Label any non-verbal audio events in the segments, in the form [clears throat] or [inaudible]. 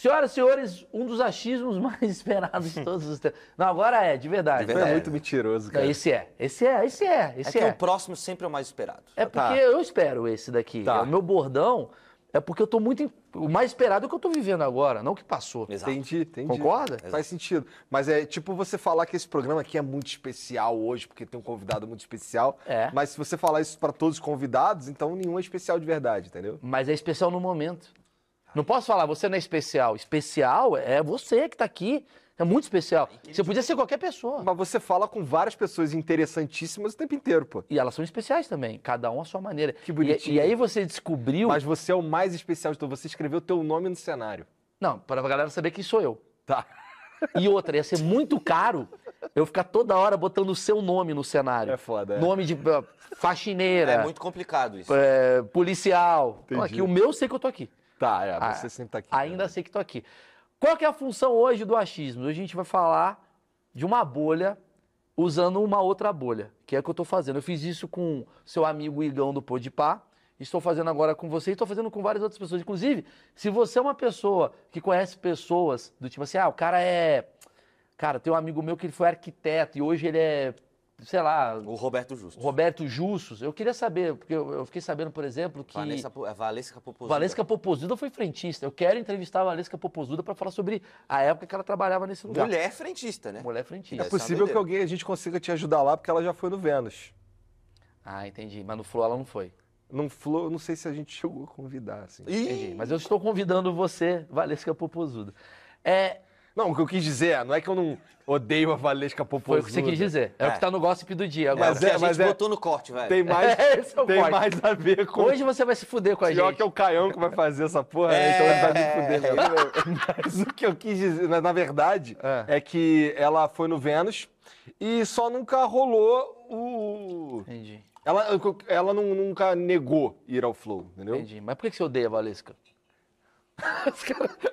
Senhoras e senhores, um dos achismos [laughs] mais esperados de todos os tempos. Não, agora é, de verdade. De Tu é verdade. muito mentiroso, Não, cara. esse é, esse é, esse é, É esse que é. o próximo sempre é o mais esperado. É porque Tá. eu espero esse daqui. Tá. O meu bordão é porque eu tô muito. em- O mais esperado é o que eu tô vivendo agora, não o que passou. Exato. Entendi, entendi. Concorda? Faz sentido. Mas é tipo você falar que esse programa aqui é muito especial hoje, porque tem um convidado muito especial. É. Mas se você falar isso pra todos os convidados, então nenhum é especial de verdade, entendeu? Mas é especial no momento. Não posso falar, você não é especial. Especial é você que tá aqui. É muito especial. Você podia ser qualquer pessoa. Mas você fala com várias pessoas interessantíssimas o tempo inteiro, pô. E elas são especiais também, cada um à sua maneira. Que bonitinho. E, e aí você descobriu. Mas você é o mais especial de todos. Você escreveu teu nome no cenário. Não, para a galera saber quem sou eu. Tá. E outra, ia ser muito caro eu ficar toda hora botando o seu nome no cenário. É foda, é. Nome de uh, faxineira, É muito complicado isso. é, policial. Então, Entendi. aqui, o meu eu sei que eu tô aqui. Tá, é. Ah, Você sempre tá aqui. Ainda sei que tô aqui. Qual que é a função hoje do achismo? Hoje a gente vai falar de uma bolha usando uma outra bolha, que é o que eu tô fazendo. Eu fiz isso com seu amigo Igão do Podpah, estou fazendo agora com você e estou fazendo com várias outras pessoas. Inclusive, se você é uma pessoa que conhece pessoas do tipo assim, ah, o cara é... Cara, tem um amigo meu que ele foi arquiteto e hoje ele é, sei lá, O Roberto Justo. Roberto Justus. Eu queria saber, porque eu, eu fiquei sabendo, por exemplo, que... Vanessa, é Valesca Popozuda. Valesca Popozuda foi frentista. Eu quero entrevistar a Valesca Popozuda para falar sobre a época que ela trabalhava nesse lugar. Mulher frentista, né? Mulher É frentista. Essa possível que alguém a gente consiga te ajudar lá, porque ela já foi no Vênus. Ah, entendi. Mas no Flow ela não foi. Não, Flo- eu não sei se a gente chegou a convidar, assim. Entendi. Mas eu estou convidando você, Valesca Popozuda. É, Não, o que eu quis dizer, não é que eu não odeio a Valesca foi Popozuda. o que você quis dizer. É, o É. que tá no gossip do dia É, agora. Mas o que é- a gente mas é- botou no corte, velho. Tem mais, [laughs] é o tem corte. mais a ver com... Hoje você vai se fuder com a Pior gente. que é o Caião que vai fazer essa porra, então ele vai me fuder. [laughs] Mas o que eu quis dizer, na- na verdade, É. é. que ela foi no Vênus e só nunca rolou o... Entendi, Ela, ela não- nunca negou ir ao Flow, entendeu? entendi. Mas por que que você odeia a Valesca? [laughs]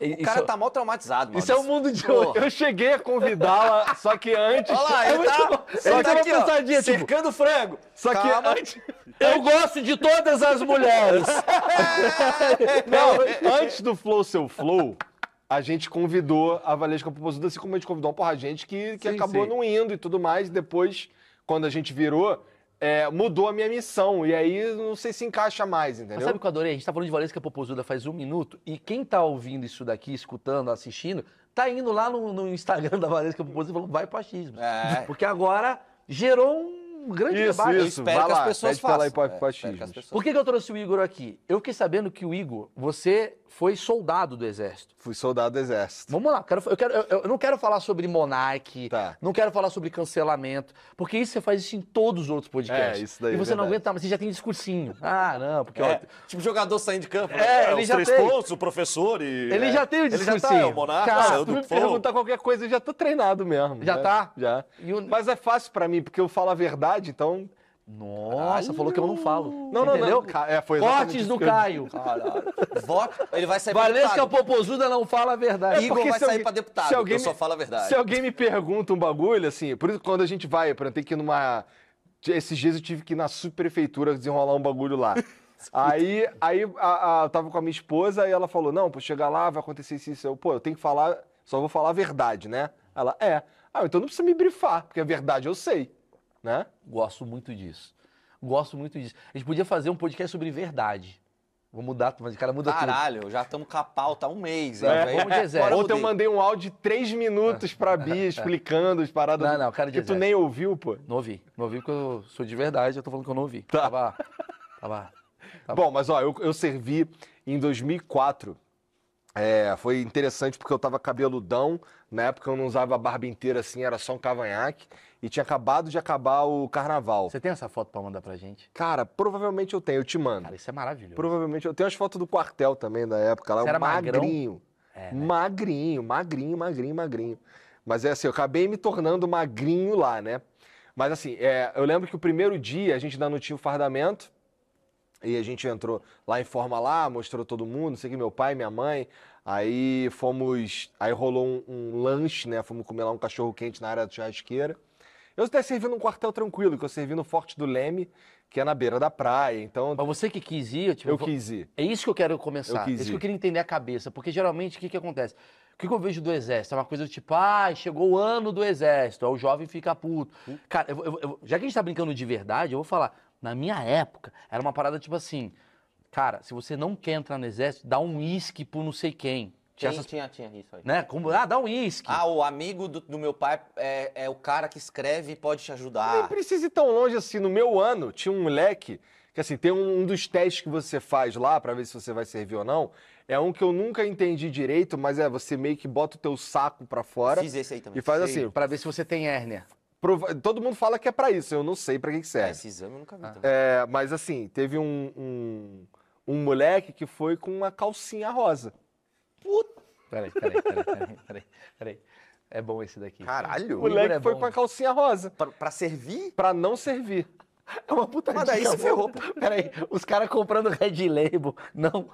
O Isso- cara tá mal traumatizado, mano. Isso é o mundo de hoje. Eu cheguei a convidá-la, só que antes... Olha lá, É ele tá, bom. ele Só tá que uma aqui, ó, pensadinha, tipo, cercando frango. Só que Calma. antes, Eu gosto de todas as mulheres. [laughs] não, antes do Flow ser o Flow, a gente convidou a Valesca Popozuda, assim como a gente convidou uma porra de gente que, que Sim, acabou sim. não indo e tudo mais. Depois, quando a gente virou, é, mudou a minha missão. E aí, não sei se encaixa mais, Mas entendeu? sabe o que eu adorei? A gente tá falando de Valesca Popozuda faz um minuto e quem tá ouvindo isso daqui, escutando, assistindo, tá indo lá no, no Instagram [laughs] da Valesca Popozuda e falando, vai pro achismo. É. [laughs] Porque agora gerou um grande Isso, debate. Eu isso. espero vai que as lá, pessoas pede pra ela ir façam. pra- É, pra espero que as pessoas- Por que, que eu trouxe o Igor aqui? Eu fiquei sabendo que o Igor, você foi soldado do Exército. Fui soldado do Exército. Vamos lá, eu, quero- eu, quero- eu- eu não quero falar sobre monarque, Tá. não quero falar sobre cancelamento, porque isso você faz isso em todos os outros podcasts. É, isso daí E é você não verdade. aguenta, mas você já tem discursinho. [laughs] Ah, não, porque É, ó, tipo jogador saindo de campo. É, né? ele os já três tem. pontos, o professor e... Ele é. já tem o Ele já tá, discursinho. é o monarca, Cara, saiu Se tu do me perguntar qualquer coisa, eu já tô treinado mesmo. Já né? tá? Já. E o- Mas é fácil pra mim, porque eu falo a verdade, então... Nossa, falou que eu não falo. Não, não, entendeu? não. É, foi Cortes isso do eu- Caio. Caralho. Ele vai sair Valesca pra deputado. Popozuda não fala a verdade. Igor porque vai sair alguém- pra deputado, se alguém eu só falo a verdade. Se alguém me pergunta um bagulho, assim, por isso quando a gente vai, exemplo, tem que ir numa. Esses dias eu tive que ir na subprefeitura desenrolar um bagulho lá. [laughs] aí aí a, a- eu tava com a minha esposa e ela falou: Não, pô, chegar lá, vai acontecer isso e isso. Eu, pô, eu tenho que falar, só vou falar a verdade, né? Ela, é. Ah, então não precisa me brifar, porque a verdade eu sei, né? Gosto muito disso. Gosto muito disso. A gente podia fazer um podcast sobre verdade. Vou mudar, mas o cara muda tudo. Caralho, já estamos com a pauta há um mês. É, velho? vamos de. Agora Ontem eu mandei um áudio de três minutos pra Bia [laughs] explicando as paradas Não, não, cara de que tu nem ouviu, pô. Não ouvi. Não ouvi porque eu sou de verdade, eu tô falando que eu não ouvi. Tá. Tava. Tava. Tá Bom, mas ó, eu, eu servi em 2004. É, foi interessante porque eu tava cabeludão. Na época eu não usava a barba inteira assim, era só um cavanhaque. E tinha acabado de acabar o carnaval. Você tem essa foto pra mandar pra gente? Cara, provavelmente eu tenho, eu te mando. Cara, isso é maravilhoso. Provavelmente eu tenho as fotos do quartel também da época. Lá, Você era magrinho. É, né? Magrinho, magrinho, magrinho, magrinho. Mas é assim, eu acabei me tornando magrinho lá, né? Mas assim, é, eu lembro que o primeiro dia a gente ainda não tinha o fardamento. E a gente entrou lá em forma lá, mostrou todo mundo, não sei que, meu pai, minha mãe. Aí fomos. Aí rolou um, um lanche, né? Fomos comer lá um cachorro quente na área da churrasqueira. Eu até servi num quartel tranquilo, que eu servi no Forte do Leme, que é na beira da praia. Então, Mas você que quis ir, tipo, eu quis ir. É isso que eu quero começar. Eu quis é isso que eu queria entender a cabeça. Porque geralmente o que, que acontece? O que, que eu vejo do exército? É uma coisa do tipo, ah, chegou o ano do exército, aí o jovem fica puto. Hum. Cara, eu eu já que a gente tá brincando de verdade, eu vou falar. Na minha época, era uma parada tipo assim, cara, se você não quer entrar no exército, dá um uísque pro não sei quem. Tinha Tinha, essas- tinha, tinha isso aí. né? Como, ah, dá um uísque. Ah, o amigo do, do meu pai é, é o cara que escreve e pode te Nem ajudar. precisa ir tão longe assim. No meu ano, tinha um moleque que, assim, tem um, um dos testes que você faz lá pra ver se você vai servir ou não. É um que eu nunca entendi direito, mas é você meio que bota o teu saco pra fora Fiz esse aí também. e faz assim. Pra ver se você tem hérnia. prova- Todo mundo fala que é pra isso, eu não sei pra que, que Ah, serve. esse exame eu nunca vi também. É, mas assim, teve um, um, um moleque que foi com uma calcinha rosa. Peraí, peraí, peraí, peraí, peraí, peraí. É bom esse daqui. Caralho. O moleque é foi bom. com a calcinha rosa. Pra, pra servir? Pra não servir. É uma puta Mas daí você ferrou. Peraí, os caras comprando Red Label. Não,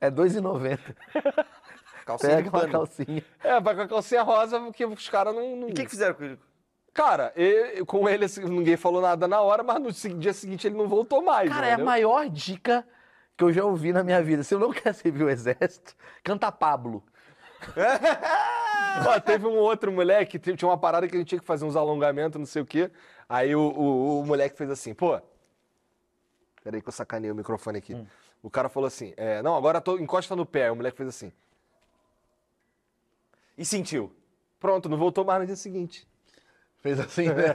é R$2,90. Calcinha Pega uma calcinha. É, vai com a calcinha rosa porque os caras não. não... E o que, que fizeram com ele? Cara, com ele assim, ninguém falou nada na hora, mas no se- dia seguinte ele não voltou mais. Cara, é a entendeu? maior dica que eu já ouvi na minha vida. Se eu não [laughs] quer servir o exército, canta Pablo. Ó, teve um outro moleque, tinha uma parada que a gente tinha que fazer uns alongamentos, não sei o quê. Aí o, o, o moleque fez assim, pô. Peraí que eu sacanei o microfone aqui. Hum. O cara falou assim, é, não, agora tô, encosta no pé. O moleque fez assim. E sentiu. Pronto, não voltou mais no dia seguinte. Fez assim, né?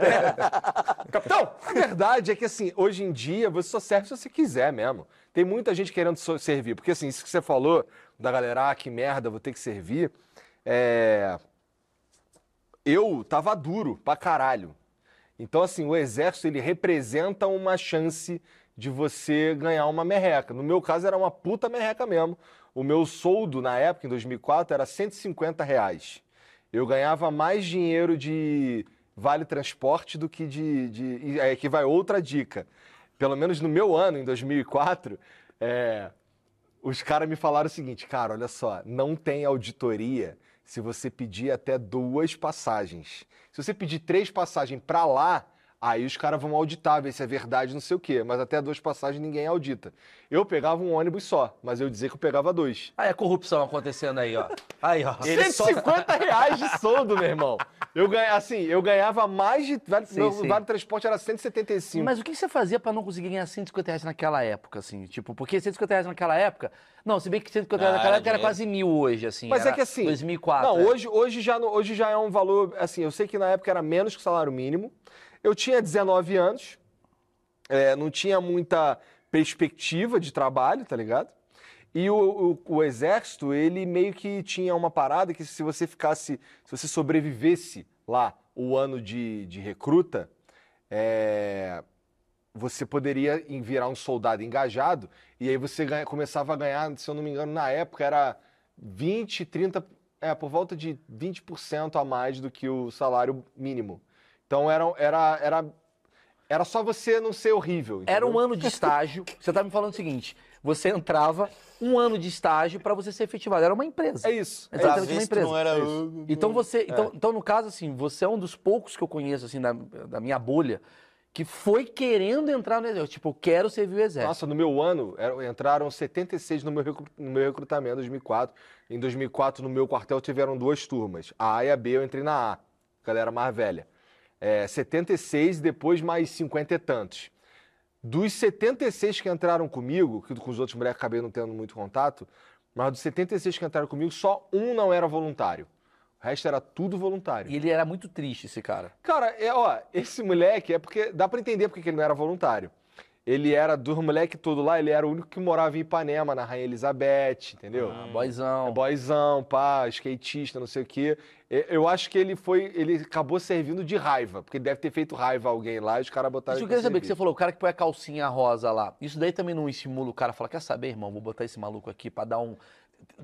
[laughs] Capitão! A verdade é que, assim, hoje em dia você só serve se você quiser mesmo. Tem muita gente querendo servir. Porque, assim, isso que você falou, da galera, ah, que merda, vou ter que servir. É... Eu tava duro pra caralho. Então, assim, o exército, ele representa uma chance de você ganhar uma merreca. No meu caso, era uma puta merreca mesmo. O meu soldo, na época, em 2004, era 150 reais. Eu ganhava mais dinheiro de vale transporte do que de. de aí que vai outra dica. Pelo menos no meu ano, em 2004, é, os caras me falaram o seguinte, cara, olha só, não tem auditoria se você pedir até duas passagens. Se você pedir três passagens pra lá, aí os caras vão auditar, ver se é verdade, não sei o quê. Mas até duas passagens ninguém audita. Eu pegava um ônibus só, mas eu dizia que eu pegava dois. Aí a corrupção acontecendo aí, ó. Aí, ó. Ele só- 150 reais de soldo, meu irmão. Eu ganha, assim, eu ganhava mais de. Vale, Sim, meu sim. vale transporte era 175. Mas o que você fazia pra não conseguir ganhar 150 reais naquela época, assim? Tipo, porque 150 reais naquela época... Não, se bem que 150 reais Ah, naquela época era dinheiro. quase mil hoje, assim. Mas é que assim. 2004. Não, é. hoje, hoje, já, hoje já é um valor. Assim, eu sei que na época era menos que o salário mínimo. Eu tinha 19 anos, é, não tinha muita perspectiva de trabalho, tá ligado? E o, o- o exército, ele meio que tinha uma parada que se você ficasse, se você sobrevivesse lá o ano de, de recruta, é, você poderia virar um soldado engajado e aí você ganha- começava a ganhar, se eu não me engano, na época era 20, 30, é, por volta de 20% a mais do que o salário mínimo. Então era, era, era, era só você não ser horrível. Era um entendeu? ano de estágio. [laughs] Você tá me falando o seguinte: você entrava um ano de estágio pra você ser efetivado. Era uma empresa. É isso. É Exatamente uma empresa. não era... É. Então você, então, então no caso assim, você é um dos poucos que eu conheço assim da, da minha bolha que foi querendo entrar no exército. Tipo, eu quero servir o exército. Nossa, no meu ano entraram 76 no meu, no meu recrutamento em 2004. Em 2004, no meu quartel, tiveram duas turmas. A A e a B, eu entrei na A, galera mais velha. É, 76, depois mais 50 e tantos. Dos 76 que entraram comigo, que com os outros moleques acabei não tendo muito contato, mas dos 76 que entraram comigo, só um não era voluntário. O resto era tudo voluntário. E ele era muito triste, esse cara. Cara, é, ó, esse moleque é porque dá pra entender porque que ele não era voluntário. Ele era do moleque todo lá, ele era o único que morava em Ipanema, na Rainha Elizabeth, entendeu? Ah, boyzão. É boyzão, pá, skatista, não sei o quê. Eu acho que ele foi, ele acabou servindo de raiva, porque deve ter feito raiva a alguém lá e os caras botaram Isso eu queria saber, que você falou, o cara que põe a calcinha rosa lá, isso daí também não estimula o cara a falar, quer saber, irmão, vou botar esse maluco aqui pra dar um...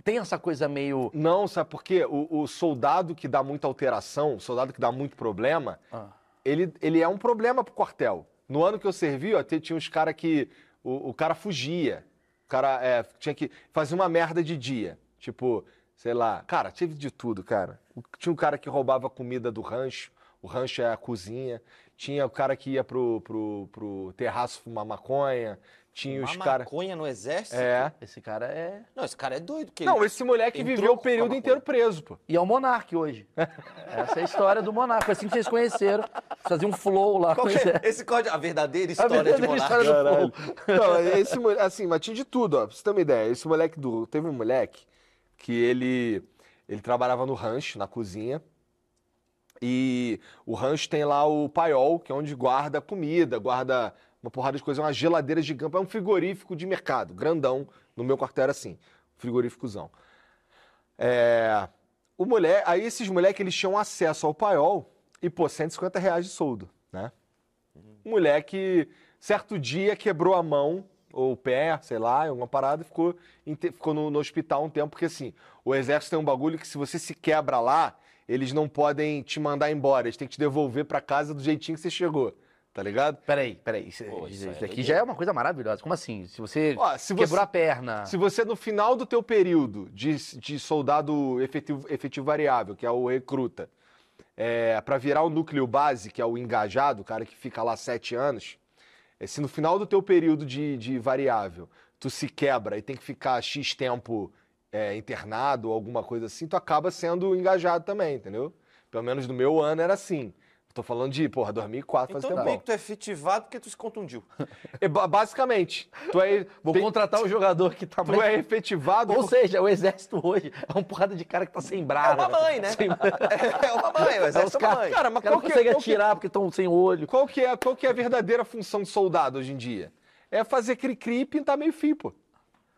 Tem essa coisa meio... Não, sabe por quê? O, o soldado que dá muita alteração, o soldado que dá muito problema, Ah, ele, ele é um problema pro quartel. No ano que eu servi, ó, tinha uns caras que. O, o cara fugia. O cara é, tinha que fazer uma merda de dia. Tipo, sei lá. Cara, tive de tudo, cara. Tinha um cara que roubava comida do rancho, o rancho é a cozinha. Tinha o cara que ia pro, pro, pro terraço fumar maconha. Tinha os caras. maconha no exército? É. Esse cara é. Não, esse cara é doido. Que Não, ele... esse moleque entrou viveu o com a período inteiro preso, pô. E é o Monark hoje. [laughs] Essa é a história do Monark. Foi assim que vocês conheceram. Fazia um flow lá Qual com que esse- é? [laughs] Esse código, a verdadeira A história de verdadeira monarca. história do Caralho. flow. Não, esse moleque, assim, mas tinha de tudo, ó. Pra você ter uma ideia. Esse moleque do. Teve um moleque que ele. Ele trabalhava no rancho, na cozinha. E o rancho tem lá o paiol, que é onde guarda comida, guarda uma porrada de coisa, uma geladeira gigante. É um frigorífico de mercado, grandão. No meu quartel era assim, frigoríficozão. É, o mulher, aí esses moleques, eles tinham acesso ao paiol e, pô, 150 reais de soldo, né? Um moleque, certo dia, quebrou a mão ou o pé, sei lá, alguma parada, e ficou, ficou no, no hospital um tempo, porque assim, o exército tem um bagulho que se você se quebra lá, eles não podem te mandar embora, eles têm que te devolver pra casa do jeitinho que você chegou, tá ligado? Peraí, peraí. Isso, Pô, isso isso é aqui doideira. já é uma coisa maravilhosa. Como assim? Se você Ó, se quebrou você- a perna. Se você, no final do teu período de, de soldado efetivo, efetivo variável, que é o recruta, é, para virar o núcleo base, que é o engajado, o cara que fica lá sete anos, é, se no final do teu período de, de variável tu se quebra e tem que ficar X tempo é, internado ou alguma coisa assim, tu acaba sendo engajado também, entendeu? Pelo menos no meu ano era assim. Tô falando de, porra, 2004, faz Então tempo. meio que tu é efetivado porque tu se contundiu. [laughs] É, ba- basicamente, tu é, Vou tem- contratar o jogador que tá tu mais... é efetivado Ou seja, o exército hoje é uma porrada de cara que tá sem É braço. uma mãe, né? [laughs] É uma mãe, o É, os exército é uma caras mãe. Cara, mas os caras qual não que- conseguem qual que- atirar porque estão sem olho. Qual que, é, qual que é a verdadeira função de soldado hoje em dia? É fazer cri-cri e pintar meio fio, pô.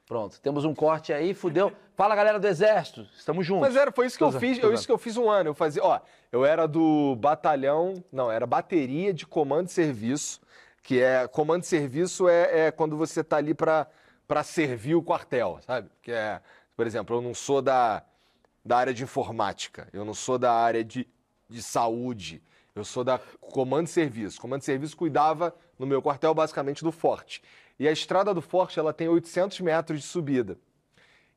Pronto, temos um corte aí, fudeu. Fala, galera do exército, estamos juntos. Mas era, foi isso que eu fiz, eu, isso que eu fiz um ano. Eu fazia, ó, eu era do batalhão, não, era bateria de comando de serviço, que é, comando de serviço é, é quando você tá ali pra pra servir o quartel, sabe? Que é, por exemplo, eu não sou da, da área de informática, eu não sou da área de, de saúde, eu sou da comando de serviço. Comando de serviço cuidava no meu quartel basicamente do forte. E a estrada do forte, ela tem 800 metros de subida.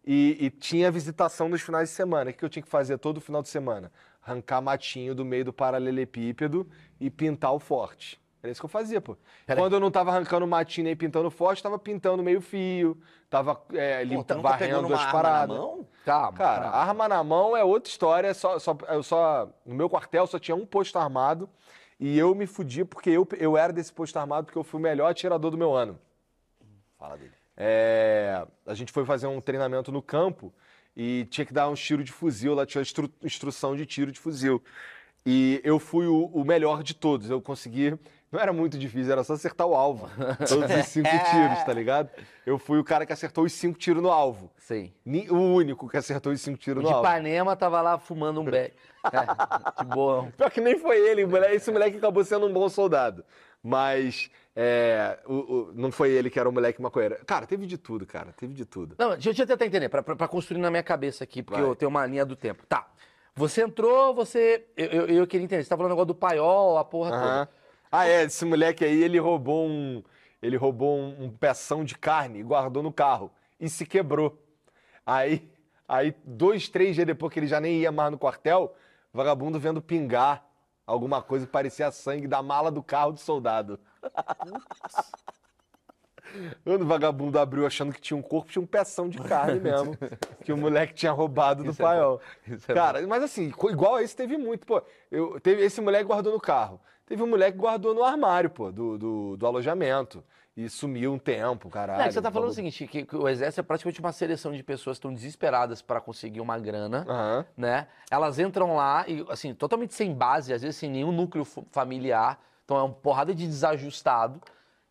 E, e tinha visitação nos finais de semana. O que eu tinha que fazer todo final de semana? Arrancar matinho do meio do paralelepípedo e pintar o forte. Era isso que eu fazia, pô. Pera Quando eu não tava arrancando matinho nem pintando forte, tava pintando meio fio, tava é, Pô, limpa, tu nunca pegou varrendo as arma na paradas. mão? Calma. Cara, calma. arma na mão é outra história. Só, só, eu só, no meu quartel só tinha um posto armado e eu me fudi porque eu, eu era desse posto armado porque eu fui o melhor atirador do meu ano. Fala dele. É, a gente foi fazer um treinamento no campo e tinha que dar um tiro de fuzil, lá tinha instru- instrução de tiro de fuzil. E eu fui o, o melhor de todos. Eu consegui. Não era muito difícil, era só acertar o alvo. [laughs] Todos os cinco tiros, tá ligado? Eu fui o cara que acertou os cinco tiros no alvo. Sim. O único que acertou os cinco O tiros de no alvo. Ipanema tava lá fumando um beck. [laughs] É, de boa. Pior que nem foi ele, o esse moleque acabou sendo um bom soldado. Mas é, o- o- não foi ele que era o moleque maconheiro. Cara, teve de tudo, cara. Teve de tudo. Não, deixa, deixa eu tentar entender, pra, pra, pra construir na minha cabeça aqui, porque Vai. eu tenho uma linha do tempo. Tá. Você entrou, você. Eu, eu, eu queria entender. Você tá falando negócio do paiol, a porra toda. Ah, é, esse moleque aí, ele roubou um. Ele roubou um, um peção de carne e guardou no carro. E se quebrou. Aí, aí, dois, três dias depois que ele já nem ia mais no quartel, vagabundo vendo pingar alguma coisa que parecia sangue da mala do carro do soldado. Quando o vagabundo abriu achando que tinha um corpo, tinha um peção de carne mesmo. [laughs] que o moleque tinha roubado do é paiol. é Cara, mas assim, igual a esse teve muito, pô. Eu, teve, esse moleque guardou no carro. Teve um moleque que guardou no armário, pô, do, do, do alojamento. E sumiu um tempo, caralho. Não, é você tá falando o seguinte, que, que o exército é praticamente uma seleção de pessoas que estão desesperadas para conseguir uma grana, Aham. né? Elas entram lá e, assim, totalmente sem base, às vezes sem nenhum núcleo fa- familiar. Então é uma porrada de desajustado,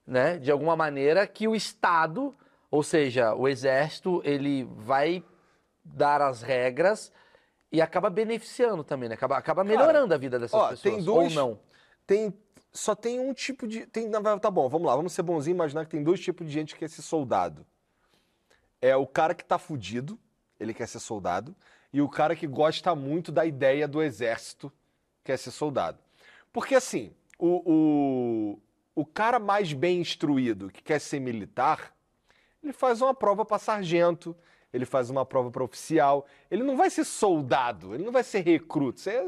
né? De alguma maneira que o Estado, ou seja, o exército, ele vai dar as regras e acaba beneficiando também, né? Acaba, acaba melhorando a vida dessas ó, pessoas. tem dois- Ou não. Tem, só tem um tipo de. Tem, tá bom, vamos lá, vamos ser bonzinho e imaginar que tem dois tipos de gente que quer ser soldado. É o cara que tá fudido, ele quer ser soldado, e o cara que gosta muito da ideia do exército, quer ser soldado. Porque assim, o, o, o cara mais bem instruído que quer ser militar, ele faz uma prova para sargento, ele faz uma prova para oficial. Ele não vai ser soldado, ele não vai ser recruta. Isso é...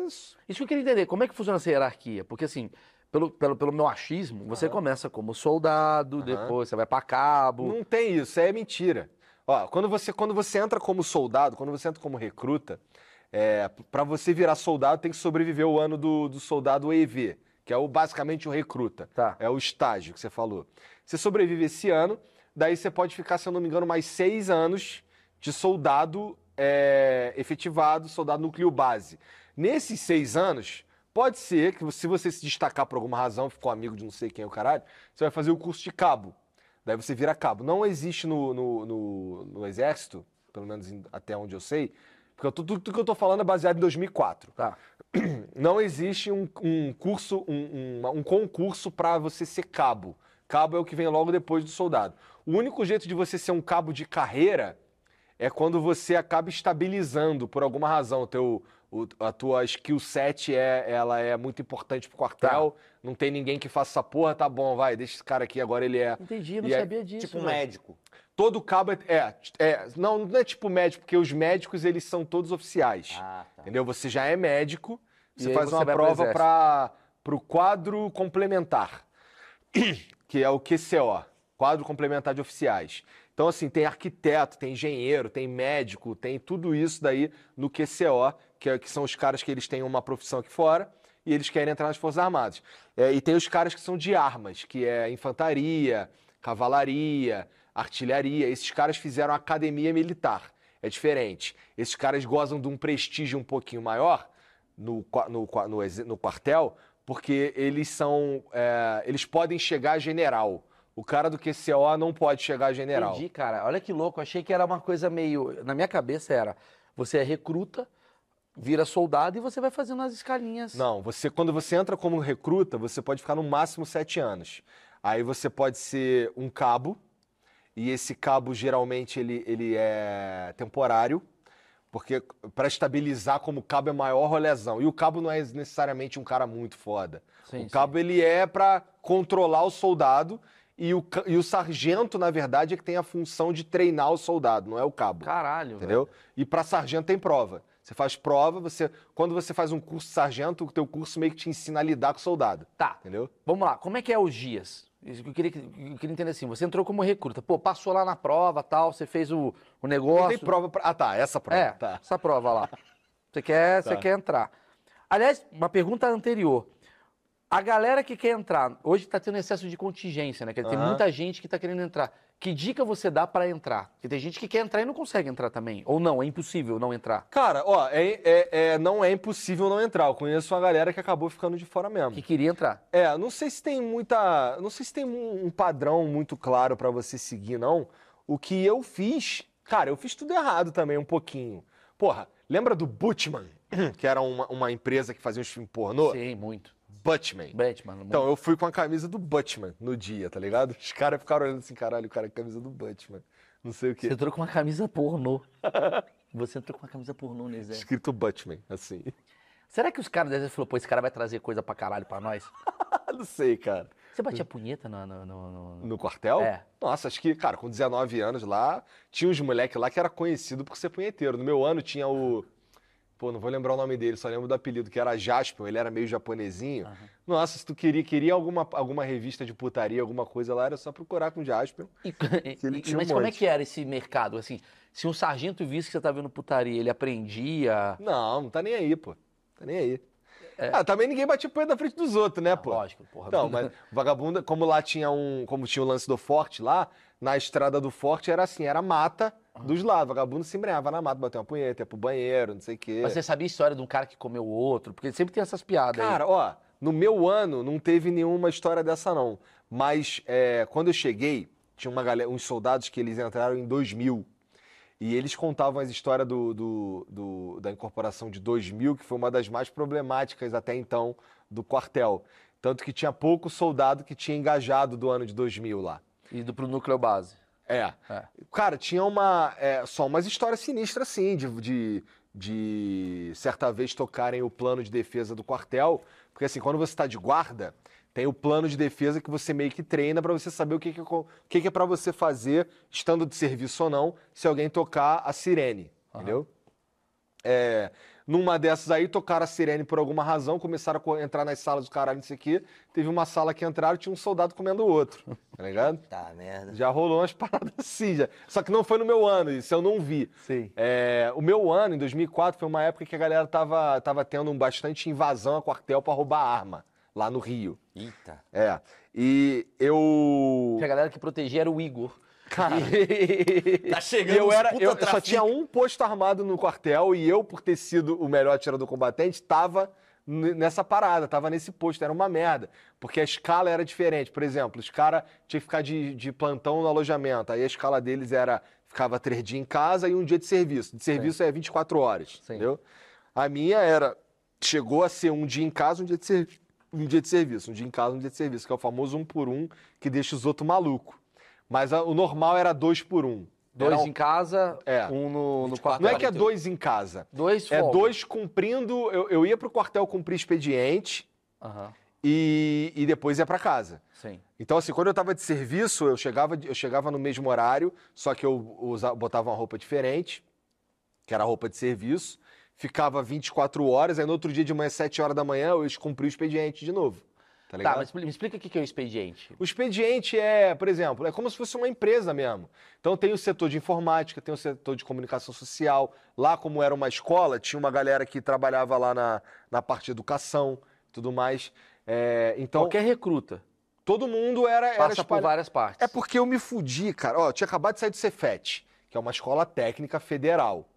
Isso que eu queria entender, como é que funciona essa hierarquia? Porque assim, pelo, pelo, pelo meu achismo, você começa como soldado, depois você vai pra cabo. Não tem isso, é mentira. Ó, quando você, quando você entra como soldado, quando você entra como recruta, é, para você virar soldado tem que sobreviver o ano do, do soldado EV, que é o, basicamente o recruta. Tá. É o estágio que você falou. Você sobrevive esse ano, daí você pode ficar, se eu não me engano, mais seis anos de soldado é, efetivado, soldado núcleo base. Nesses seis anos, pode ser que se você se destacar por alguma razão, ficou amigo de não sei quem é o caralho, você vai fazer o curso de cabo. Daí você vira cabo. Não existe no, no, no- no exército, pelo menos até onde eu sei, porque tudo, tudo que eu tô falando é baseado em 2004 Tá. [clears throat] não existe um, um curso, um, um- um concurso para você ser cabo. Cabo é o que vem logo depois do soldado. O único jeito de você ser um cabo de carreira é quando você acaba estabilizando por alguma razão. O teu, o- a tua skill set é, ela é muito importante pro quartel. Não tem ninguém que faça essa porra, tá bom, vai, deixa esse cara aqui, agora ele é. Entendi, não E é sabia disso. Tipo um médico. Todo cabo é, é, é. Não, não é tipo médico, porque os médicos eles são todos oficiais. Ah, tá. Entendeu? Você já é médico, E você aí faz você uma pro prova para o quadro complementar, [clears throat] que é o QCO, quadro complementar de oficiais. Então, assim, tem arquiteto, tem engenheiro, tem médico, tem tudo isso daí no QCO, que, é- que são os caras que eles têm uma profissão aqui fora e eles querem entrar nas Forças Armadas. É, e tem os caras que são de armas, que é infantaria, cavalaria, artilharia. Esses caras fizeram academia militar. É diferente. Esses caras gozam de um prestígio um pouquinho maior no, no, no, no quartel, porque eles são. é, eles podem chegar a general. O cara do QCO não pode chegar a general. Entendi, cara. Olha que louco. Achei que era uma coisa meio. Na minha cabeça era: você é recruta, vira soldado e você vai fazendo as escalinhas. Não, você quando você entra como recruta, você pode ficar no máximo sete anos. Aí você pode ser um cabo, e esse cabo geralmente ele, ele é temporário, porque para estabilizar como cabo é maior rolezão. E o cabo não é necessariamente um cara muito foda. Sim, o cabo ele é para controlar o soldado e o, e o sargento, na verdade, é que tem a função de treinar o soldado, não é o cabo. Caralho. Entendeu? E para sargento tem prova. Você faz prova, você quando você faz um curso sargento, o teu curso meio que te ensina a lidar com o soldado. Tá. Entendeu? Vamos lá. Como é que é os dias? Eu queria, eu queria entender assim. Você entrou como recruta. Pô, passou lá na prova tal, você fez o, o Não negócio. tem prova pra... Ah, tá, essa prova. É, Tá. essa prova lá. Você quer, você Tá. quer entrar. Aliás, uma pergunta anterior. A galera que quer entrar, hoje está tendo excesso de contingência, né? Quer dizer, Tem Aham. muita gente que está querendo entrar. Que dica você dá para entrar? Porque tem gente que quer entrar e não consegue entrar também. Ou não, é impossível não entrar. Cara, ó, é, é- é- não é impossível não entrar. Eu conheço uma galera que acabou ficando de fora mesmo. Que queria entrar. É, não sei se tem muita. Não sei se tem um, padrão muito claro pra você seguir, não. O que eu fiz. Cara, eu fiz tudo errado também, um pouquinho. Porra, lembra do Butchman? [clears throat] Que era uma, uma empresa que fazia uns filmes pornô? Sim, muito. Butchman. Batman. Então, eu fui com a camisa do Butchman no dia, tá ligado? Os caras ficaram olhando assim, caralho, o cara com a camisa do Butchman. Não sei o Você quê. entrou com uma camisa pornô. [laughs] Você entrou com uma camisa pornô no exército. Escrito Butchman, assim. Será que os caras do exército falaram, pô, esse cara vai trazer coisa pra caralho pra nós? [laughs] não sei, cara. Você batia punheta no... no, no- no- quartel? É. Nossa, acho que, cara, com 19 anos lá, tinha uns moleque lá que era conhecido por ser punheteiro. No meu ano tinha o. Pô, não vou lembrar o nome dele, só lembro do apelido, que era Jasper, ele era meio japonesinho. Nossa, se tu queria, queria alguma, alguma revista de putaria, alguma coisa lá, era só procurar com Jasper. E- [laughs] ele e- tinha um mas como é que era esse mercado? Assim, se um sargento visse que você tá vendo putaria, ele aprendia. Não, não tá nem aí, pô. Tá nem aí. Ah, também ninguém batia punho na frente dos outros, né, pô? Lógico, porra. Não, mas [laughs] vagabunda, como lá tinha um. Como tinha o lance do forte lá, na estrada do forte era assim, era mata dos lados. Vagabundo se embrenhava na mata, bateu uma punheta, ia pro banheiro, não sei o quê. Mas você sabia a história de um cara que comeu o outro? Porque sempre tem essas piadas aí. Cara, ó, no meu ano não teve nenhuma história dessa, não. Mas é, quando eu cheguei, tinha uma galera, uns soldados que eles entraram em 2000. E eles contavam as histórias do, do- do- da incorporação de 2000, que foi uma das mais problemáticas até então do quartel. Tanto que tinha pouco soldado que tinha engajado do ano de 2000 lá. E do, pro núcleo base. É. É. Cara, tinha uma. é, só umas histórias sinistras, assim, de, de, de certa vez tocarem o plano de defesa do quartel. Porque, assim, quando você está de guarda, Tem o plano de defesa que você meio que treina pra você saber o que, que, é o que, que é pra você fazer, estando de serviço ou não, se alguém tocar a sirene, entendeu? É, numa dessas aí, tocaram a sirene por alguma razão, começaram a entrar nas salas do caralho, não sei o quê. Teve uma sala que entraram e tinha um soldado comendo o outro, tá ligado? Tá, merda. Já rolou umas [laughs] paradas assim, já. Só que não foi no meu ano, isso eu não vi. Sim. É, o meu ano, em 2004, foi uma época que a galera tava, tava tendo um bastante invasão a quartel pra roubar arma, lá no Rio. Eita. É. E eu. Que a galera que protegia era o Igor. Cara. [laughs] Tá chegando eu era, eu, só tinha um posto armado no quartel e eu, por ter sido o melhor atirador combatente, tava nessa parada, tava nesse posto, era uma merda. Porque a escala era diferente. Por exemplo, os caras tinham que ficar de, de plantão no alojamento. Aí a escala deles era, ficava três dias em casa e um dia de serviço. De serviço é 24 horas, Sim. entendeu? A minha era, chegou a ser um dia em casa, um dia de serviço. Um dia de serviço, um dia em casa, um dia de serviço, que é o famoso um por um, que deixa os outros malucos. Mas a- o normal era dois por um. Dois um- em casa, É. um no, no 24 quarto. Não é que é 48. dois em casa. Dois É folga. dois cumprindo. Eu, eu ia pro quartel cumprir expediente e, e depois ia pra casa. sim. Então, assim, quando eu tava de serviço, eu chegava, eu chegava no mesmo horário, só que eu usa- botava uma roupa diferente, que era a roupa de serviço, ficava 24 horas, aí no outro dia de manhã, 7 horas da manhã, eu ia cumprir o expediente de novo. Tá? Tá, mas me explica o que é o expediente. O expediente é, por exemplo, é como se fosse uma empresa mesmo. Então tem o setor de informática, tem o setor de comunicação social. Lá, como era uma escola, tinha uma galera que trabalhava lá na, na parte de educação e tudo mais. É, então, Qualquer recruta todo mundo era, era passa por várias partes. É porque eu me fudi, cara. Ó, eu tinha acabado de sair do Cefet, que é uma escola técnica federal.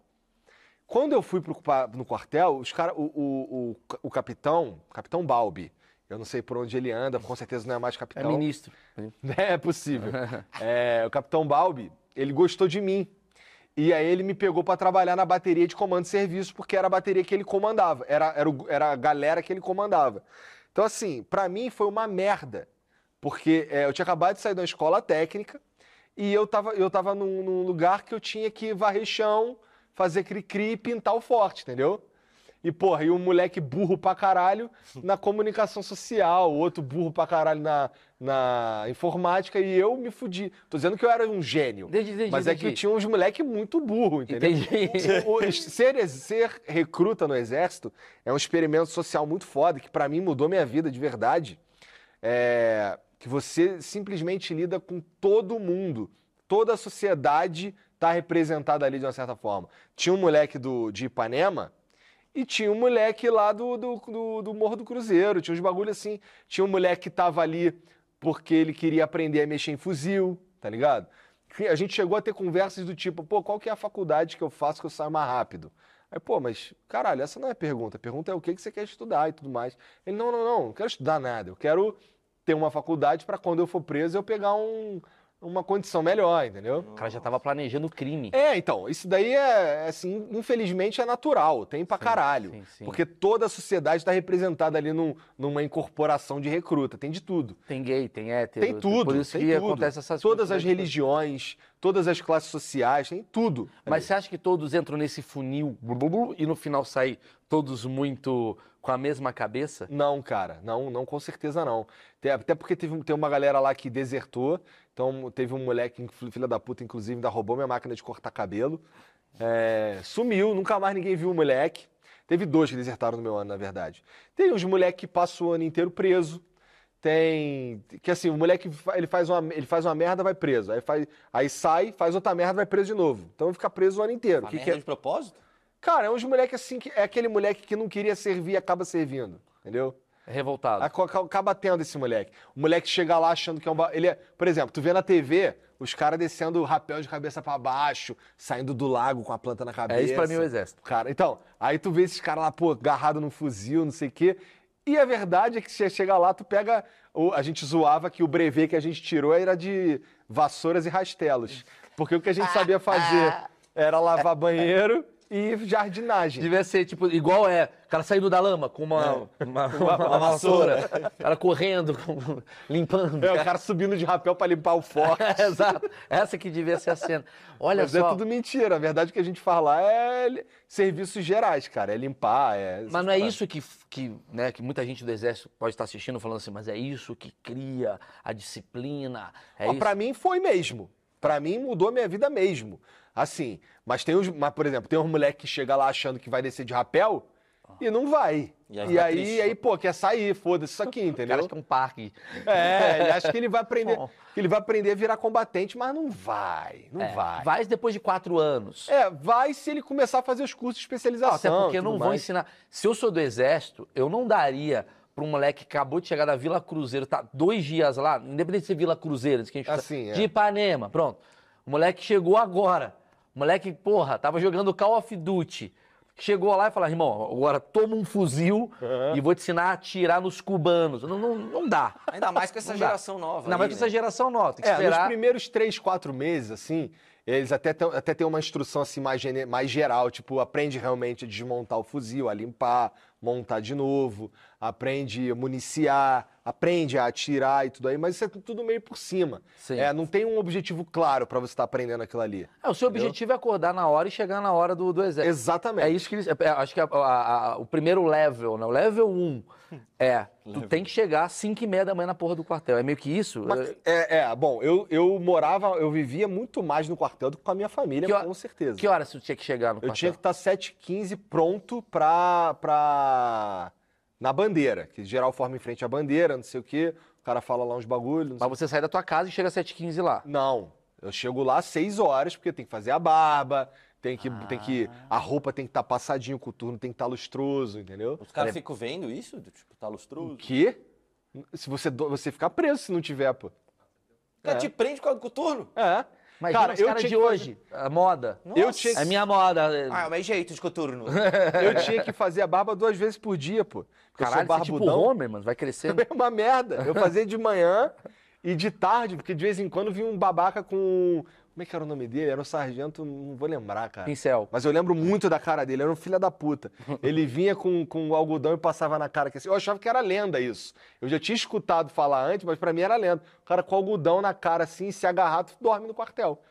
Quando eu fui pro, no quartel, os cara, o, o, o, o capitão, capitão Balbi, eu não sei por onde ele anda, com certeza não é mais É capitão. ministro. [laughs] É possível. É, o Capitão Balbi, ele gostou de mim. E aí ele me pegou pra trabalhar na bateria de comando e serviço, porque era a bateria que ele comandava. Era, era, o- era a galera que ele comandava. Então, assim, pra mim foi uma merda. Porque é, eu tinha acabado de sair da escola técnica e eu tava, eu tava num, num lugar que eu tinha que varrer chão, fazer cri-cri e pintar o forte, entendeu? E, porra, e um moleque burro pra caralho na comunicação social, outro burro pra caralho na, na informática, e eu me fudi. Tô dizendo que eu era um gênio. Entendi, entendi, mas é que eu entendi. tinha uns moleque muito burro, entendeu? Entendi. O- o- ser, ser recruta no exército é um experimento social muito foda, que pra mim mudou minha vida de verdade. É, que você simplesmente lida com todo mundo. Toda a sociedade tá representada ali de uma certa forma. Tinha um moleque do, de Ipanema e tinha um moleque lá do, do, do, do Morro do Cruzeiro. Tinha uns bagulho assim. Tinha um moleque que tava ali porque ele queria aprender a mexer em fuzil, tá ligado? A gente chegou a ter conversas do tipo, pô, qual que é a faculdade que eu faço que eu saio mais rápido? Aí, pô, mas, caralho, essa não é a pergunta. A pergunta é o que, que você quer estudar e tudo mais. Ele, não, não, não, não quero estudar nada. Eu quero ter uma faculdade para quando eu for preso eu pegar um, uma condição melhor, entendeu? O cara já tava planejando o crime. É, então, isso daí é, assim, infelizmente é natural, tem pra Sim, caralho. sim, sim. Porque toda a sociedade está representada ali num- numa incorporação de recruta, tem de tudo. Tem gay, tem hétero. Tem tudo, Por isso tem que tudo. acontece essas Todas coisas. as religiões, todas as classes sociais, tem tudo. Mas você acha que todos entram nesse funil e no final saem todos muito com a mesma cabeça? Não, cara, não, não, com certeza não. Tem- até porque teve, tem uma galera lá que desertou, então teve um moleque, filha da puta, inclusive, ainda roubou minha máquina de cortar cabelo. É, sumiu, nunca mais ninguém viu o moleque. Teve dois que desertaram no meu ano, na verdade. Tem uns moleque que passam o ano inteiro preso. Tem. Que assim, o moleque ele faz uma, ele faz uma merda, vai preso. Aí, faz, aí sai, faz outra merda, vai preso de novo. Então fica preso o ano inteiro. A Que que merda é- de propósito? Cara, é uns moleque assim que é aquele moleque que não queria servir e acaba servindo. Entendeu? É revoltado. Aca- aca- Acaba tendo esse moleque. O moleque chega lá achando que é um. ba- Ele é... Por exemplo, tu vê na TV os caras descendo o rapel de cabeça pra baixo, saindo do lago com a planta na cabeça. É isso pra mim o exército. Cara, então, aí tu vê esses caras lá, pô, agarrado num fuzil, não sei o quê. E a verdade é que você chega lá, tu pega. o- a gente zoava que o brevet que a gente tirou era de vassouras e rastelos. Porque o que a gente sabia fazer era lavar banheiro, e jardinagem. Devia ser, tipo, igual é, o cara saindo da lama com uma, uma, [laughs] uma- uma vassoura, [laughs] o cara correndo, com- limpando. É, o cara subindo de rapel pra limpar o forte. [laughs] Exato. Essa que devia ser a cena. Olha Mas só. é tudo mentira. A verdade que a gente fala lá é serviços gerais, cara. É limpar, é. Mas não é isso que, que, né, que muita gente do exército pode estar assistindo falando assim, mas é isso que cria a disciplina. É. Pra mim foi mesmo. Pra mim mudou a minha vida mesmo. Assim, mas tem uns, mas, por exemplo, tem um moleque que chega lá achando que vai descer de rapel e não vai. E E aí aí, fica aí, triste. pô, quer sair, foda-se isso aqui, [laughs] entendeu? acha que é um parque. É, ele acha que ele vai aprender, que ele vai aprender a virar combatente, mas não vai, não É, vai. Vai depois de quatro anos. É, vai se ele começar a fazer os cursos de especialização. até porque não vão mais. ensinar. Se eu sou do exército, eu não daria para um moleque que acabou de chegar da Vila Cruzeiro, tá dois dias lá, independente de ser Vila Cruzeiro, que a gente tá- Assim, é. de Ipanema, pronto. O moleque chegou agora. Moleque, porra, tava jogando Call of Duty. Chegou lá e falou, irmão, agora toma um fuzil e vou te ensinar a atirar nos cubanos. Não, não, não dá. Ainda mais com essa geração nova. Não, mas aí, com essa né? geração nova, tem que É, nos esperar. primeiros três, quatro meses, assim, eles até têm até têm uma instrução assim mais, gene- mais geral, tipo, aprende realmente a desmontar o fuzil, a limpar, montar de novo, aprende a municiar, aprende a atirar e tudo aí, mas isso é tudo meio por cima. Sim. É, não tem um objetivo claro pra você estar aprendendo aquilo ali. É, o seu objetivo é acordar na hora e chegar na hora do, do exército. Exatamente. É isso que eles. é, acho que a- a- a- o primeiro level, né? O level 1 é. Tu tem que chegar às 5 e meia da manhã na porra do quartel. É meio que isso? Mas- é, é, bom, eu, eu morava, eu vivia muito mais no quartel do que com a minha família, Que hora- com certeza. Que horas tu tinha que chegar no Eu quartel? tinha que estar 7h15 pronto pra, pra. Na bandeira. Que geral forma em frente à bandeira, não sei o quê. O cara fala lá uns bagulhos. Mas você sai da tua casa e chega às 7h15 lá. não. Eu chego lá às 6 horas, porque tem que fazer a barba, tem que. Tem que a roupa tem que estar passadinho, o coturno tem que estar lustroso, entendeu? Os caras ficam vendo isso? Tipo, tá O lustroso? quê? Se você, você ficar preso se não tiver, pô. O cara te prende por causa do coturno? É. Imagina Cara, os eu caras tinha de que fazer- hoje, a moda. Eu Nossa. tinha É minha moda. é- Ah, mas jeito de coturno. [laughs] Eu tinha que fazer a barba duas vezes por dia, pô. Porque Caralho, eu você é sou tipo barbudão. Homer, mano. Vai crescendo. [laughs] É uma merda. Eu fazia de manhã e de tarde, porque de vez em quando vinha um babaca com. Como é que era o nome dele? Era um sargento, não vou lembrar, cara. Pincel. Mas eu lembro muito da cara dele, era um filho da puta. [laughs] Ele vinha com, com o algodão e passava na cara. Que assim, eu achava que era lenda isso. Eu já tinha escutado falar antes, mas pra mim era lenda. O cara com algodão na cara assim, se agarrar, tu dorme no quartel.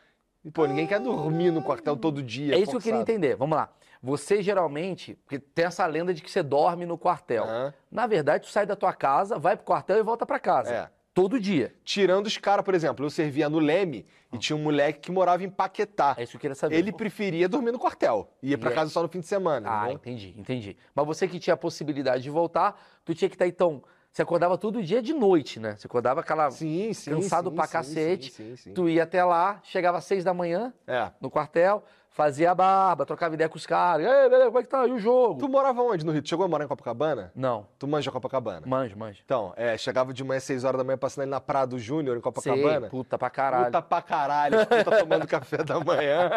E, pô, ninguém quer dormir no quartel todo dia. É isso que eu queria forçado. entender. Vamos lá. Você geralmente, porque tem essa lenda de que você dorme no quartel. Aham. Na verdade, tu sai da tua casa, vai pro quartel e volta pra casa. É. Todo dia. Tirando os caras, por exemplo, eu servia no Leme e tinha um moleque que morava em Paquetá. É isso que eu queria saber. Ele preferia dormir no quartel. Ia pra E é- casa só no fim de semana. Ah, entendi, entendi. Mas você que tinha a possibilidade de voltar, tu tinha que estar, então. Você acordava todo dia de noite, né? Você acordava aquela. Sim, sim. Cansado sim, pra sim, cacete. Sim, sim, sim. Tu ia até lá, chegava às seis da manhã É. no quartel, fazia a barba, trocava ideia com os caras. Ei, beleza, como é que tá? E o jogo? Tu morava onde no Rio? Tu chegou a morar em Copacabana? Não, Tu manja Copacabana? manjo, manjo. Então, é, chegava de manhã às 6 horas da manhã passando ali na Prado Júnior, em Sei, Copacabana. puta pra caralho. Puta pra caralho, puta tomando [laughs] café da manhã.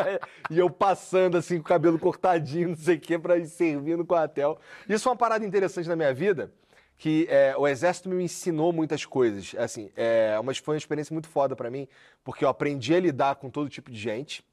E eu passando assim com o cabelo cortadinho, não sei o quê, pra ir servir no quartel. Isso é uma parada interessante na minha vida, que é, o exército me ensinou muitas coisas. Assim, é, uma, foi uma experiência muito foda pra mim, porque eu aprendi a lidar com todo tipo de gente.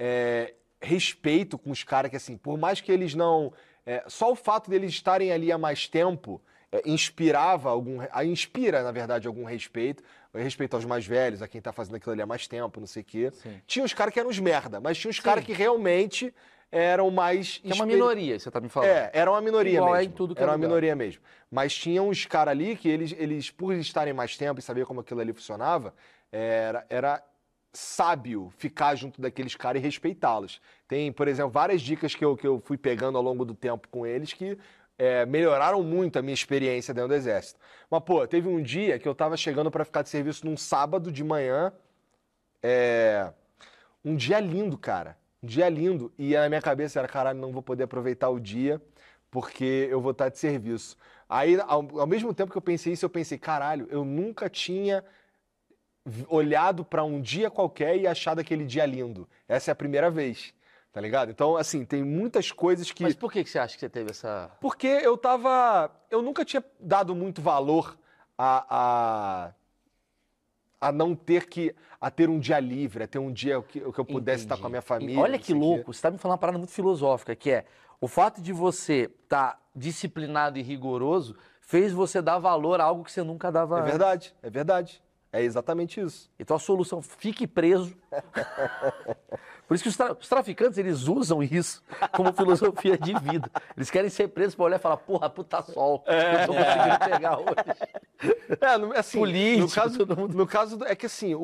É, respeito com os caras que, assim, por mais que eles não. é, só o fato deles estarem ali há mais tempo é, inspirava algum. a- inspira, na verdade, algum respeito. Respeito aos mais velhos, a quem tá fazendo aquilo ali há mais tempo, não sei o quê. Sim. Tinha os caras que eram os merda, mas tinha os caras que realmente eram mais. Que é uma minoria, você tá me falando. é, era uma minoria Igual é mesmo. em tudo que é era uma lugar. minoria mesmo. Mas tinha uns caras ali que eles, eles, por estarem mais tempo e saber como aquilo ali funcionava, era, era sábio ficar junto daqueles caras e respeitá-los. Tem, por exemplo, várias dicas que eu, que eu fui pegando ao longo do tempo com eles que é, melhoraram muito a minha experiência dentro do Exército. Mas, pô, teve um dia que eu tava chegando para ficar de serviço num sábado de manhã. É, um dia lindo, cara. Um dia lindo. E na minha cabeça era, caralho, não vou poder aproveitar o dia porque eu vou estar de serviço. Aí, ao, ao mesmo tempo que eu pensei isso, eu pensei, caralho, eu nunca tinha olhado para um dia qualquer e achado aquele dia lindo. Essa é a primeira vez, tá ligado? Então, assim, tem muitas coisas que... Mas por que, que você acha que você teve essa. Porque eu tava. Eu nunca tinha dado muito valor a. a, a não ter que a ter um dia livre, a ter um dia que, que eu pudesse estar Entendi. com a minha E família. olha não que louco, você tá me falando uma parada muito filosófica, que é o fato de você estar disciplinado e rigoroso fez você dar valor a algo que você nunca dava É antes. verdade, é verdade. É exatamente isso. Então a solução, fique preso. [laughs] Por isso que os, tra- os traficantes, eles usam isso como filosofia de vida. Eles querem ser presos pra olhar e falar, porra, puta sol, eu tô conseguindo pegar hoje. É, no- assim, Político, no caso, mundo. no caso do- é que assim, o,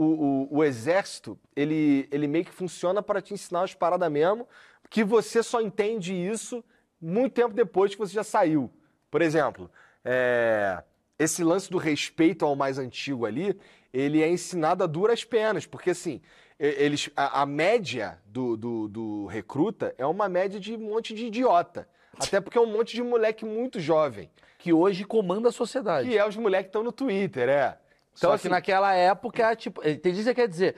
o, o exército, ele, ele meio que funciona para te ensinar as paradas mesmo, que você só entende isso muito tempo depois que você já saiu. Por exemplo, é, esse lance do respeito ao mais antigo ali, ele é ensinado a duras penas, porque assim, eles, a, a média do, do, do recruta é uma média de um monte de idiota. Até porque é um monte de moleque muito jovem. Que hoje comanda a sociedade. Que é os moleques que estão no Twitter, é. Só Então, que assim, naquela época, tipo, tem isso que quer dizer,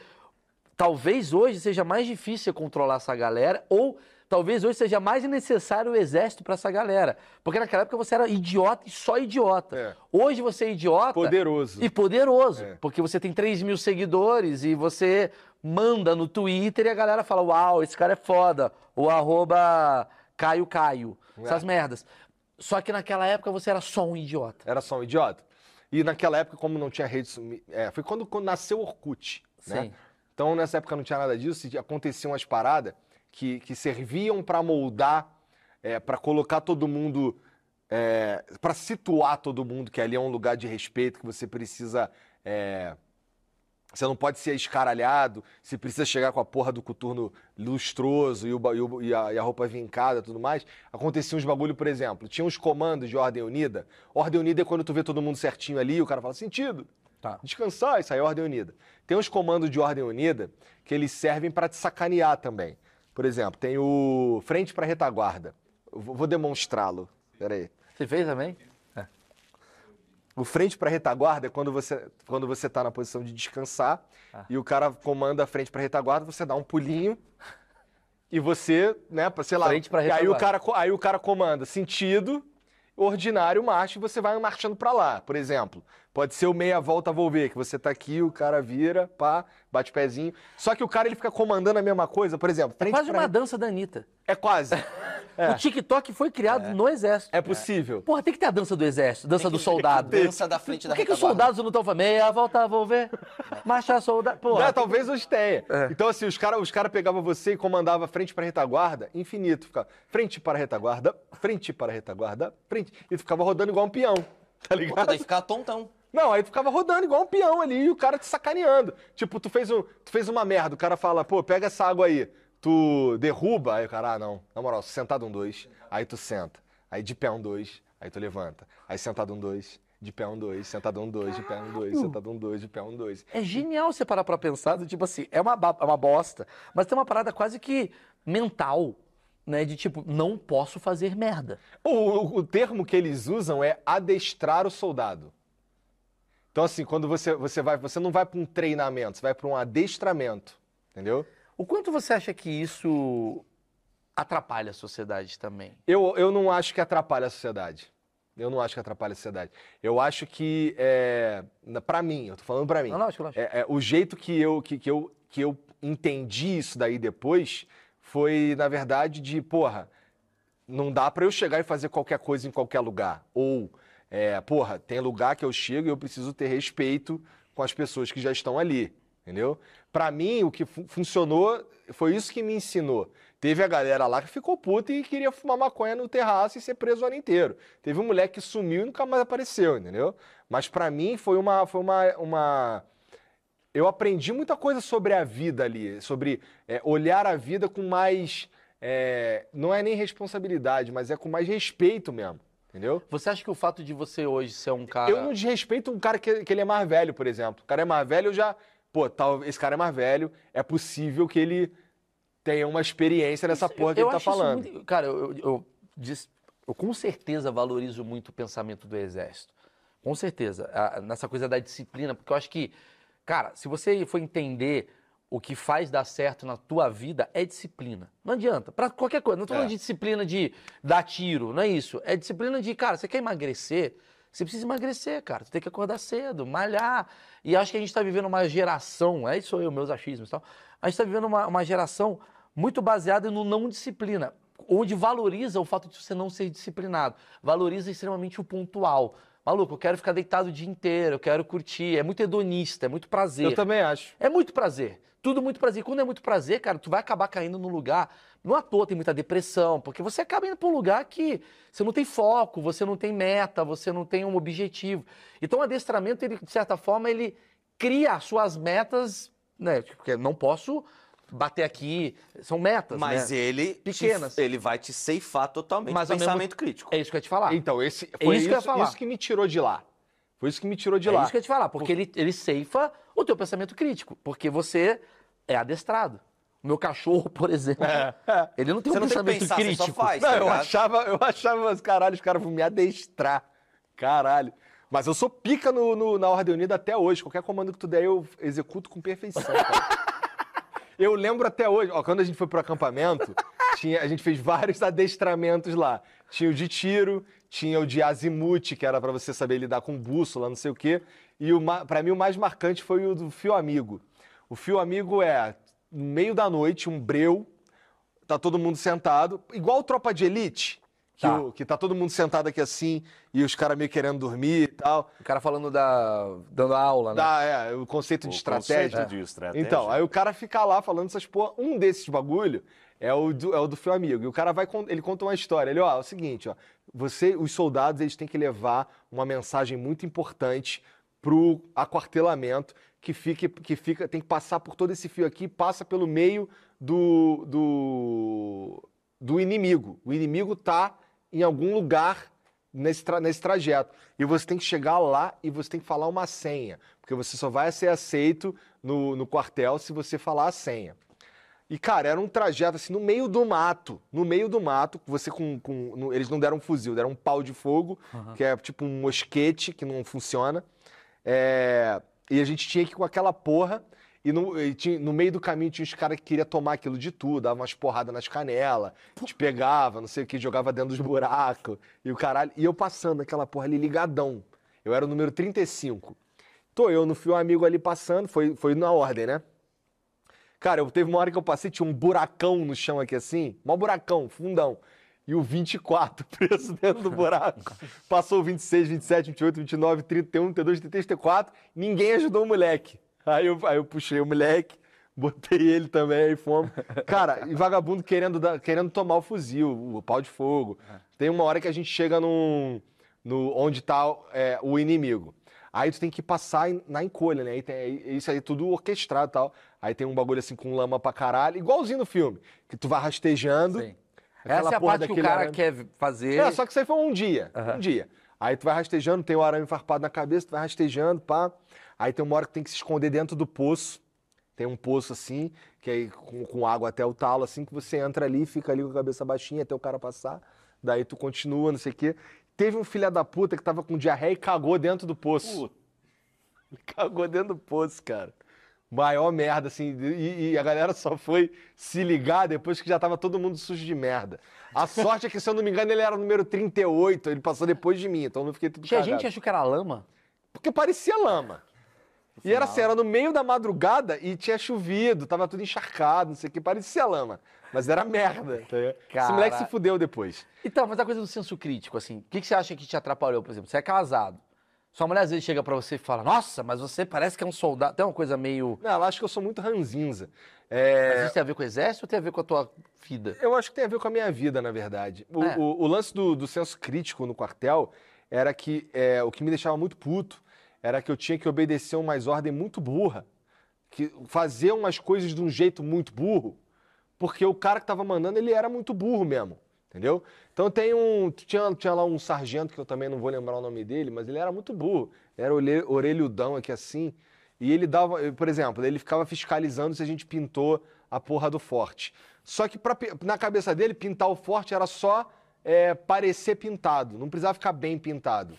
talvez hoje seja mais difícil controlar essa galera, ou talvez hoje seja mais necessário o exército pra essa galera. Porque naquela época você era idiota e só idiota. É. Hoje você é idiota poderoso. e poderoso. É. Porque você tem 3 mil seguidores e você manda no Twitter e a galera fala: Uau, esse cara é foda. O arroba Caio Caio. É. Essas merdas. Só que naquela época você era só um idiota. Era só um idiota. E naquela época, como não tinha rede. so- É, foi quando, quando nasceu o Orkut. Né? Então, nessa época não tinha nada disso, aconteciam as paradas que, que serviam para moldar, é, para colocar todo mundo. É, para situar todo mundo que ali é um lugar de respeito, que você precisa. é, você não pode ser escaralhado, você precisa chegar com a porra do coturno lustroso e, o e o- e a, e a roupa vincada e tudo mais. Acontecia uns bagulho, por exemplo, tinha uns comandos de ordem unida. Ordem unida é quando tu vê todo mundo certinho ali, o cara fala, sentido, Tá. descansar, isso aí é ordem unida. Tem uns comandos de ordem unida que eles servem para te sacanear também. Por exemplo, tem o frente para retaguarda. Eu vou demonstrá-lo. Peraí. Você fez também? O frente para retaguarda é quando você quando você tá na posição de descansar Ah. e o cara comanda a frente para retaguarda, você dá um pulinho e você, né, sei lá, Frente pra e aí o retaguarda. cara aí o cara comanda sentido ordinário marcha e você vai marchando para lá, por exemplo. Pode ser o meia volta volver, que você tá aqui, o cara vira, pá, bate pezinho. Só que o cara ele fica comandando a mesma coisa, por exemplo, É quase pra uma dança da Anitta. É quase. É. [laughs] O TikTok foi criado no exército. É possível. Porra, tem que ter a dança do exército, dança do soldado. Dança da frente da Por que, que os soldados não estão falando? Meia volta, vou ver. Marcha soldado. Porra. Não, talvez hoje tenha. É. Então, assim, os caras os cara pegavam você e comandava frente para retaguarda, infinito. Ficava frente para retaguarda, frente para retaguarda, frente. E ficava rodando igual um peão, tá Pô, ligado? daí ficar tontão. Não, aí tu ficava rodando igual um peão ali e o cara te sacaneando. Tipo, tu fez, um, tu fez uma merda, o cara fala, pô, pega essa água aí. Tu derruba, aí o cara, ah, não. Na moral, sentado um dois, aí tu senta. Aí de pé um dois, aí tu levanta. Aí sentado um dois, de pé um dois, sentado um dois, de pé um dois, sentado um dois, de pé um dois. É genial você parar pra pensar, tipo assim, é uma, é uma bosta, mas tem uma parada quase que mental, né? De tipo, não posso fazer merda. O, o- o termo que eles usam é adestrar o soldado. Então, assim, quando você, você vai, você não vai para um treinamento, você vai para um adestramento, entendeu? O quanto você acha que isso atrapalha a sociedade também? Eu, eu não acho que atrapalha a sociedade. Eu não acho que atrapalha a sociedade. Eu acho que, é, para mim, eu tô falando para mim, Não, lógico, lógico. é, é, o jeito que eu, que, que, eu, que eu entendi isso daí depois foi, na verdade, de, porra, não dá pra eu chegar e fazer qualquer coisa em qualquer lugar. Ou, é, porra, tem lugar que eu chego e eu preciso ter respeito com as pessoas que já estão ali, entendeu? Pra mim, o que fu- funcionou foi isso que me ensinou. Teve a galera lá que ficou puta e queria fumar maconha no terraço e ser preso o ano inteiro. Teve um moleque que sumiu e nunca mais apareceu, entendeu? Mas pra mim foi uma, foi uma, uma eu aprendi muita coisa sobre a vida ali, sobre é, olhar a vida com mais. é, não é nem responsabilidade, mas é com mais respeito mesmo, entendeu? Você acha que o fato de você hoje ser um cara. Eu não desrespeito um cara que, que ele é mais velho, por exemplo. O cara é mais velho, eu já. Pô, tal, esse cara é mais velho, é possível que ele tenha uma experiência nessa porra que eu ele tá isso falando. muito- Cara, eu, eu, eu com certeza valorizo muito o pensamento do Exército. Com certeza. a- nessa coisa da disciplina, porque eu acho que, cara, se você for entender o que faz dar certo na tua vida, é disciplina. Não adianta. Pra qualquer coisa. Não tô falando É. de disciplina de dar tiro, não é isso. É disciplina de, cara, você quer emagrecer? Você precisa emagrecer, cara. Você tem que acordar cedo, malhar. E acho que a gente está vivendo uma geração, é isso aí, meus achismos e tal. A gente está vivendo uma, uma geração muito baseada no não disciplina, onde valoriza o fato de você não ser disciplinado. Valoriza extremamente o pontual. Maluco, eu quero ficar deitado o dia inteiro, eu quero curtir. É muito hedonista, é muito prazer. Eu também acho. É muito prazer. Tudo muito prazer. E quando é muito prazer, cara, tu vai acabar caindo num lugar. Não à toa tem muita depressão, porque você acaba indo para um lugar que você não tem foco, você não tem meta, você não tem um objetivo. Então o adestramento, ele, de certa forma, ele cria as suas metas, né? Porque não posso bater aqui. São metas. Mas né? ele, Pequenas. te- ele vai te ceifar totalmente Mas o ao mesmo- pensamento crítico. É isso que eu ia te falar. Então, esse, É foi isso isso, que eu ia falar. isso que me tirou de lá. Foi isso que me tirou de é lá. isso que eu ia te falar, porque ele, ele ceifa o teu pensamento crítico, porque você é adestrado. O meu cachorro, [laughs] por exemplo, ele não tem Você um não tem que pensamento pensar, você só crítico. faz. Não, tá eu achava, eu achava, caralho, os caras vão me adestrar. Caralho. Mas eu sou pica no, no- na Ordem Unida até hoje. Qualquer comando que tu der, eu executo com perfeição, cara. [laughs] Eu lembro até hoje, ó, quando a gente foi pro acampamento, tinha, a gente fez vários adestramentos lá. Tinha o de tiro, tinha o de azimuth, que era pra você saber lidar com bússola, não sei o quê. E pra mim o mais marcante foi o do fio amigo. O fio amigo é, no meio da noite, um breu, tá todo mundo sentado, igual tropa de elite, que, Tá. o- que tá todo mundo sentado aqui assim, e os caras meio querendo dormir e tal. O cara falando da. dando aula, né? Dá, é, o conceito de O estratégia. conceito de estratégia. Então, aí o cara fica lá falando essas porra. Um desses bagulho é o do, é o do seu amigo. E o cara vai, ele conta uma história. Ele, ó, é o seguinte, ó. Você, os soldados, eles têm que levar uma mensagem muito importante pro aquartelamento que fica, que fica, tem que passar por todo esse fio aqui, passa pelo meio do, do, do inimigo. O inimigo tá em algum lugar nesse, tra- nesse trajeto. E você tem que chegar lá e você tem que falar uma senha. Porque você só vai ser aceito no, no quartel se você falar a senha. E, cara, era um trajeto assim, no meio do mato. No meio do mato, você com. com- no- eles não deram um fuzil, deram um pau de fogo, que é tipo um mosquete que não funciona. É, e a gente tinha que ir com aquela porra. E no, e tinha- no meio do caminho tinha os caras que queriam tomar aquilo de tudo, dava umas porradas nas canelas, te pegava, não sei o que, jogava dentro dos buracos. E o caralho. E eu passando aquela porra ali ligadão. Eu era o número 35. Tô eu no fio amigo ali passando, foi, foi na ordem, né? Cara, eu teve uma hora que eu passei, tinha um buracão no chão aqui assim, mó buracão, fundão. E o 24 [laughs] preso dentro do buraco. Passou o 26, 27, 28, 29, 31, 32, 33, 34. Ninguém ajudou o moleque. Aí eu, aí eu puxei o moleque, botei ele também, aí fomos. Cara, e vagabundo querendo, dar- querendo tomar o fuzil, o pau de fogo. Tem uma hora que a gente chega num, no, onde tá é, o inimigo. Aí tu tem que passar na encolha, né? Aí tem, isso aí tudo orquestrado e tal. Aí tem um bagulho assim com lama pra caralho, igualzinho no filme. Que tu vai rastejando. Sim. Aquela Essa é a parte que o cara arame- quer fazer. É, só que isso aí foi um dia. Aham. Um dia. Aí tu vai rastejando, tem o arame farpado na cabeça, tu vai rastejando, pá. Aí tem uma hora que tem que se esconder dentro do poço. Tem um poço assim, que aí com, com água até o talo, assim, que você entra ali, fica ali com a cabeça baixinha até o cara passar. Daí tu continua, não sei o quê. Teve um filho da puta que tava com diarreia e cagou dentro do poço. Ele [laughs] cagou dentro do poço, cara. Maior merda, assim. E, e a galera só foi se ligar depois que já tava todo mundo sujo de merda. A sorte é que, se eu não me engano, ele era o número 38, ele passou depois de mim, então eu não fiquei tudo Tinha cagado. gente achou que era lama. Porque parecia lama. E era assim, era no meio da madrugada e tinha chovido, tava tudo encharcado, não sei o que, parecia lama. Mas era merda. Tá ligado? Esse Cara. moleque se fudeu depois. Então, mas a coisa do senso crítico, assim, o que, que você acha que te atrapalhou, por exemplo? Você é casado. Sua mulher às vezes chega pra você e fala, nossa, mas você parece que é um soldado. Tem uma coisa meio. Não, ela acha que eu sou muito ranzinza. Mas É, isso tem a ver com o exército ou tem a ver com a tua vida? Eu acho que tem a ver com a minha vida, na verdade. O, É. o- o lance do, do senso crítico no quartel era que é, o que me deixava muito puto era que eu tinha que obedecer umas ordens muito burra, que fazer umas coisas de um jeito muito burro, porque o cara que tava mandando ele era muito burro mesmo, entendeu? Então tem um tinha, tinha lá um sargento que eu também não vou lembrar o nome dele, mas ele era muito burro, era orelhudão aqui assim. E ele dava, eh, por exemplo, ele ficava fiscalizando se a gente pintou a porra do forte. Só que pra na cabeça dele, pintar o forte era só eh, parecer pintado, não precisava ficar bem pintado.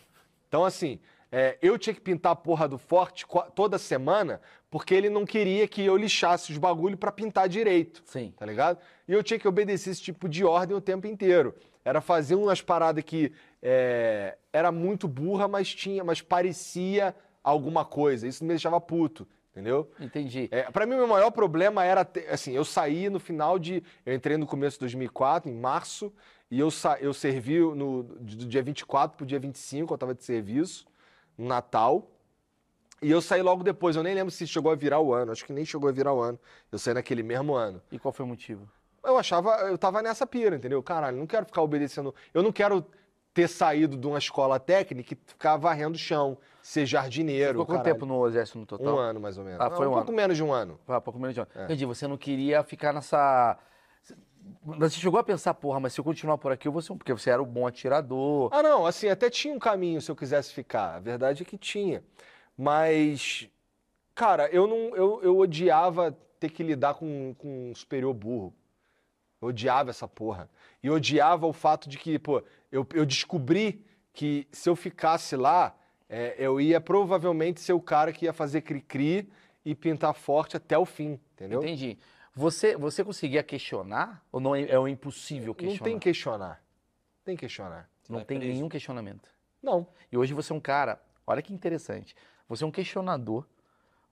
Então, assim, é, eu tinha que pintar a porra do forte toda semana, porque ele não queria que eu lixasse os bagulho pra pintar direito. Sim. Tá ligado? E eu tinha que obedecer esse tipo de ordem o tempo inteiro. Era fazer umas paradas que é, era muito burra, mas tinha, mas parecia alguma coisa. Isso me deixava puto, entendeu? Entendi. É, para mim, o meu maior problema era, ter- assim, eu saí no final de, eu entrei no começo de 2004, em março, e eu, sa, eu servi no, do dia 24 pro dia 25, eu tava de serviço, Natal, e eu saí logo depois, eu nem lembro se chegou a virar o ano, acho que nem chegou a virar o ano, eu saí naquele mesmo ano. E qual foi o motivo? Eu achava, eu tava nessa pira, entendeu? Caralho, não quero ficar obedecendo, eu não quero ter saído de uma escola técnica e ficar varrendo o chão, ser jardineiro, Ficou quanto tempo no exército no total? Um ano, mais ou menos. Ah, Não, foi um um pouco ano. menos de um ano. Ah, pouco menos de um ano. É. Entendi, você não queria ficar nessa... Você chegou a pensar, porra, mas se eu continuar por aqui, eu vou ser um... Porque você era um bom atirador. Ah, não, assim, até tinha um caminho se eu quisesse ficar. A verdade é que tinha. Mas, cara, eu não. Eu, eu odiava ter que lidar com, com um superior burro. Eu odiava essa porra. E odiava o fato de que, pô, eu, eu descobri que se eu ficasse lá, é, eu ia provavelmente ser o cara que ia fazer cri-cri e pintar forte até o fim, entendeu? Entendi. Você, você conseguia questionar? Ou não é, é um impossível Não questionar? tem que questionar. Tem que questionar. Não Vai tem preso. nenhum questionamento. Não. E hoje você é um cara, olha que interessante. Você é um questionador,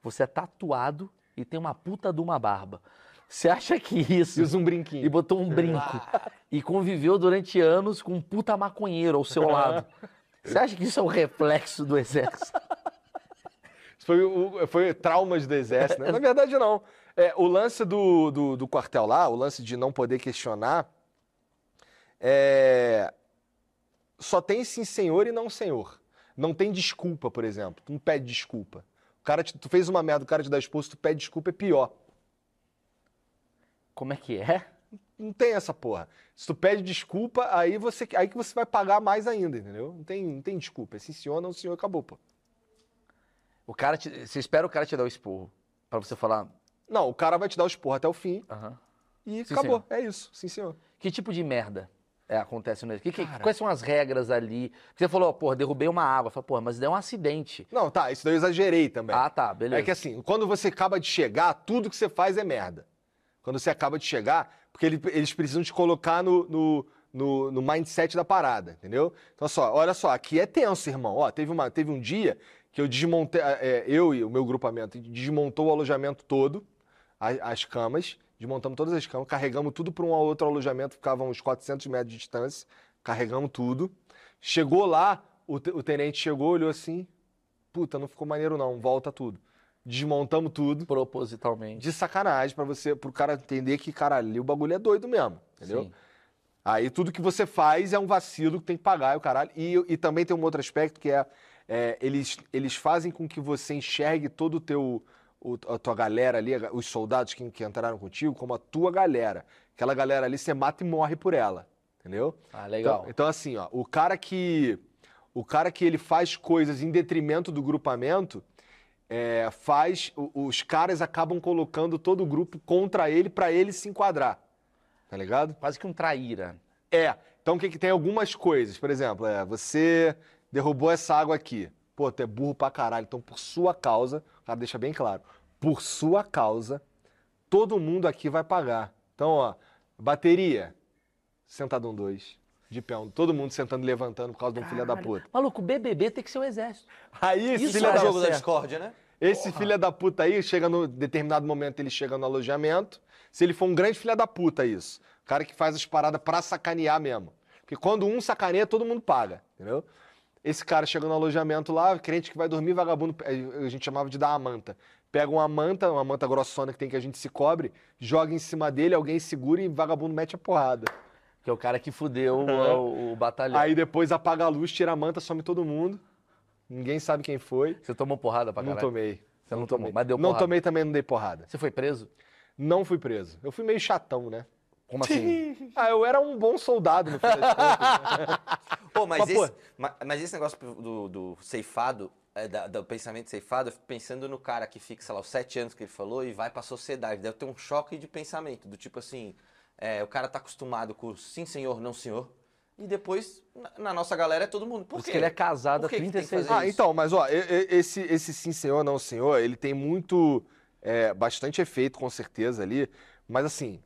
você é tatuado e tem uma puta de uma barba. Você acha que isso. E usa um E brinquinho. botou um brinco. [laughs] e conviveu durante anos com um puta maconheiro ao seu lado. Você acha que isso é um reflexo do exército? Isso Foi, o- foi traumas do exército, né? Na verdade, não. É, o lance do, do, do quartel lá, o lance de não poder questionar, é, só tem sim senhor e não senhor. Não tem desculpa, por exemplo. Tu não pede desculpa. O cara te- tu fez uma merda, o cara te dá expulso, tu pede desculpa, é pior. Como é que é? Não tem essa porra. Se tu pede desculpa, aí você aí que você vai pagar mais ainda, entendeu? Não tem, não tem desculpa. É sim senhor, não senhor, acabou, pô. O cara te- você espera o cara te dar o esporro. Pra você falar. Não, o cara vai te dar o esporro até o fim "Aham." e Sim, acabou. senhor. É isso, sim senhor. Que tipo de merda é, acontece no? Que- que- Cara. quais são as regras ali? Você falou, porra, derrubei uma água. Fala, porra, mas deu um acidente. Não, tá, isso daí eu exagerei também. Ah, tá, beleza. É que assim, quando você acaba de chegar, tudo que você faz é merda. Quando você acaba de chegar, porque ele- eles precisam te colocar no, no, no- no mindset da parada, entendeu? Então, só, olha só, aqui é tenso, irmão. Ó, teve, uma, teve um dia que eu desmontei, é, eu e o meu grupamento, desmontou o alojamento todo, as camas, desmontamos todas as camas, carregamos tudo para um outro alojamento, ficava uns 400 metros de distância, carregamos tudo. Chegou lá, o, o tenente chegou, olhou assim, puta, não ficou maneiro não, volta tudo. Desmontamos tudo, Propositalmente. de sacanagem, para você, pro cara entender que, caralho, ali o bagulho é doido mesmo, entendeu? Sim. Aí tudo que você faz é um vacilo que tem que pagar, é o caralho. E, e também tem um outro aspecto que é, é, eles, eles fazem com que você enxergue todo o teu, o- a tua galera ali, os soldados que, que entraram contigo, como a tua galera. Aquela galera ali, você mata e morre por ela, entendeu? Ah, legal. Então, então, assim, ó, o cara que o cara que ele faz coisas em detrimento do grupamento, é, faz os caras acabam colocando todo o grupo contra ele para ele se enquadrar, tá ligado? Quase que um traíra. É. Então o que que tem algumas coisas, por exemplo, é você derrubou essa água aqui, pô, tu é burro pra caralho, então por sua causa, o cara deixa bem claro, por sua causa, todo mundo aqui vai pagar. Então, ó, bateria, sentado um dois, de pé um, todo mundo sentando e levantando por causa de um filho da puta. Maluco, BBB tem que ser o exército. Aí esse Isso filho é da o jogo da certo. discórdia, né? esse filho da puta aí, chega no determinado momento, ele chega no alojamento. Se ele for um grande filho da puta, isso. O cara que faz as paradas pra sacanear mesmo. Porque quando um sacaneia, todo mundo paga, entendeu? Esse cara chega no alojamento lá, crente que vai dormir, vagabundo, eh, a gente chamava de dar a manta. Pega uma manta, uma manta grossona que tem que a gente se cobre, joga em cima dele, alguém segura e vagabundo mete a porrada. Que é o cara que fudeu o, o batalhão. Aí depois apaga a luz, tira a manta, some todo mundo. Ninguém sabe quem foi. Você tomou porrada pra Não caralho? tomei. Você não tomei. tomou, mas deu Não porrada. tomei também, não dei porrada. Você foi preso? Não fui preso. Eu fui meio chatão, né? Como [laughs] assim? Ah, eu era um bom soldado no fim das contas. [laughs] Pô, mas, Mas, esse, ma- mas esse negócio do, do ceifado, é, da- do pensamento ceifado, eu fico pensando no cara que fica, sei lá, os sete anos que ele falou e vai pra sociedade. Deve ter um choque de pensamento, do tipo assim, é, o cara tá acostumado com sim senhor, não senhor. e depois na, na nossa galera é todo mundo. Por Por isso quê? que ele é casado há que que tem que 36 fazer anos. Ah, então, mas ó, esse, esse sim senhor, não senhor, ele tem muito, é, bastante efeito com certeza ali, mas assim,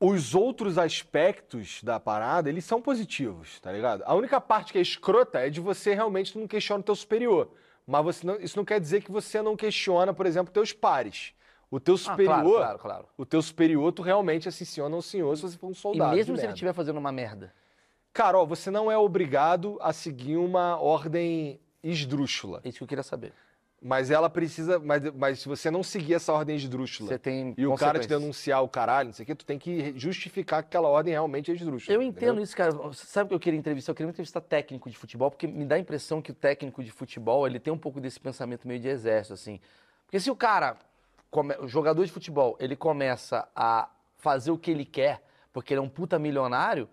os outros aspectos da parada, eles são positivos, tá ligado? A única parte que é escrota é de você realmente não questionar o teu superior, mas você não- isso não quer dizer que você não questiona, por exemplo, teus pares. O teu Ah, superior, claro, claro, claro. o teu superior, tu realmente senhor, não senhor, se você for um E soldado. mesmo de se ele merda. estiver fazendo uma merda. Cara, ó, você não é obrigado a seguir uma ordem esdrúxula. É isso que eu queria saber. Mas ela precisa. Mas, mas se você não seguir essa ordem esdrúxula Você tem e o cara te denunciar o caralho, não sei o quê, tu tem que justificar que aquela ordem realmente é esdrúxula. Eu entendeu? entendo isso, cara. Sabe o que eu queria entrevistar? Eu queria entrevistar técnico de futebol, porque me dá a impressão que o técnico de futebol, ele tem um pouco desse pensamento meio de exército, assim. Porque se o cara, come- o jogador de futebol, ele começa a fazer o que ele quer, porque ele é um puta milionário,